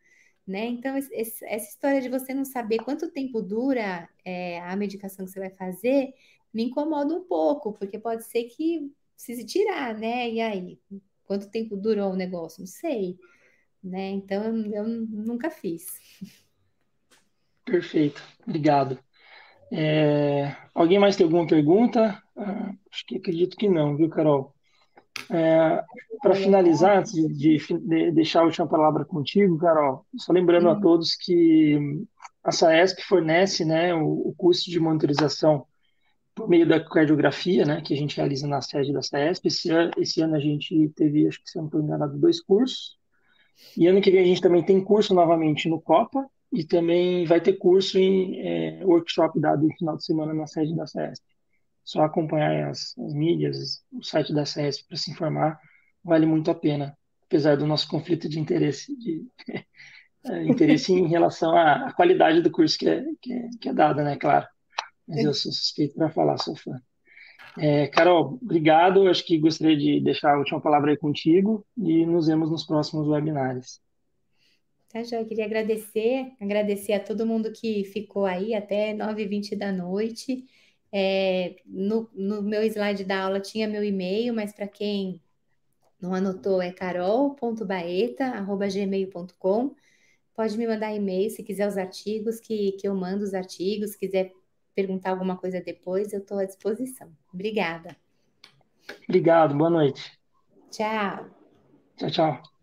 né? Então, esse, essa história de você não saber quanto tempo dura é, a medicação que você vai fazer me incomoda um pouco, porque pode ser que precise tirar, né? E aí, quanto tempo durou o negócio? Não sei, né? Então, eu, nunca fiz. Perfeito, obrigado. É, alguém mais tem alguma pergunta? Ah, acho que acredito que não, viu, Carol? É, para finalizar, antes de, de, de, deixar a última palavra contigo, Carol, só lembrando a uhum. todos que a SAESP fornece né, o, o curso de monitorização por meio da cardiografia, né, que a gente realiza na sede da SAESP. Esse, esse ano a gente teve, acho que se eu não estou enganado, dois cursos. E ano que vem a gente também tem curso novamente no Copa e também vai ter curso em é, workshop dado no final de semana na sede da SAESP só acompanhar as, as mídias, o site da CS para se informar, vale muito a pena, apesar do nosso conflito de interesse, de, é, interesse em relação à, qualidade do curso que é, que é, que é dada, né, claro. Mas eu sou suspeito para falar, sou fã. É, Carol, obrigado. Acho que gostaria de deixar a última palavra aí contigo e nos vemos nos próximos webinários. Tá, já queria agradecer, agradecer a todo mundo que ficou aí até 9h20 da noite. É, no, no, meu slide da aula tinha meu e-mail, mas para quem não anotou é carol.baeta.gmail.com. Pode me mandar e-mail se quiser os artigos, que, que eu mando os artigos. Se quiser perguntar alguma coisa depois, eu estou à disposição. Obrigada. Obrigado, boa noite. Tchau. Tchau, tchau.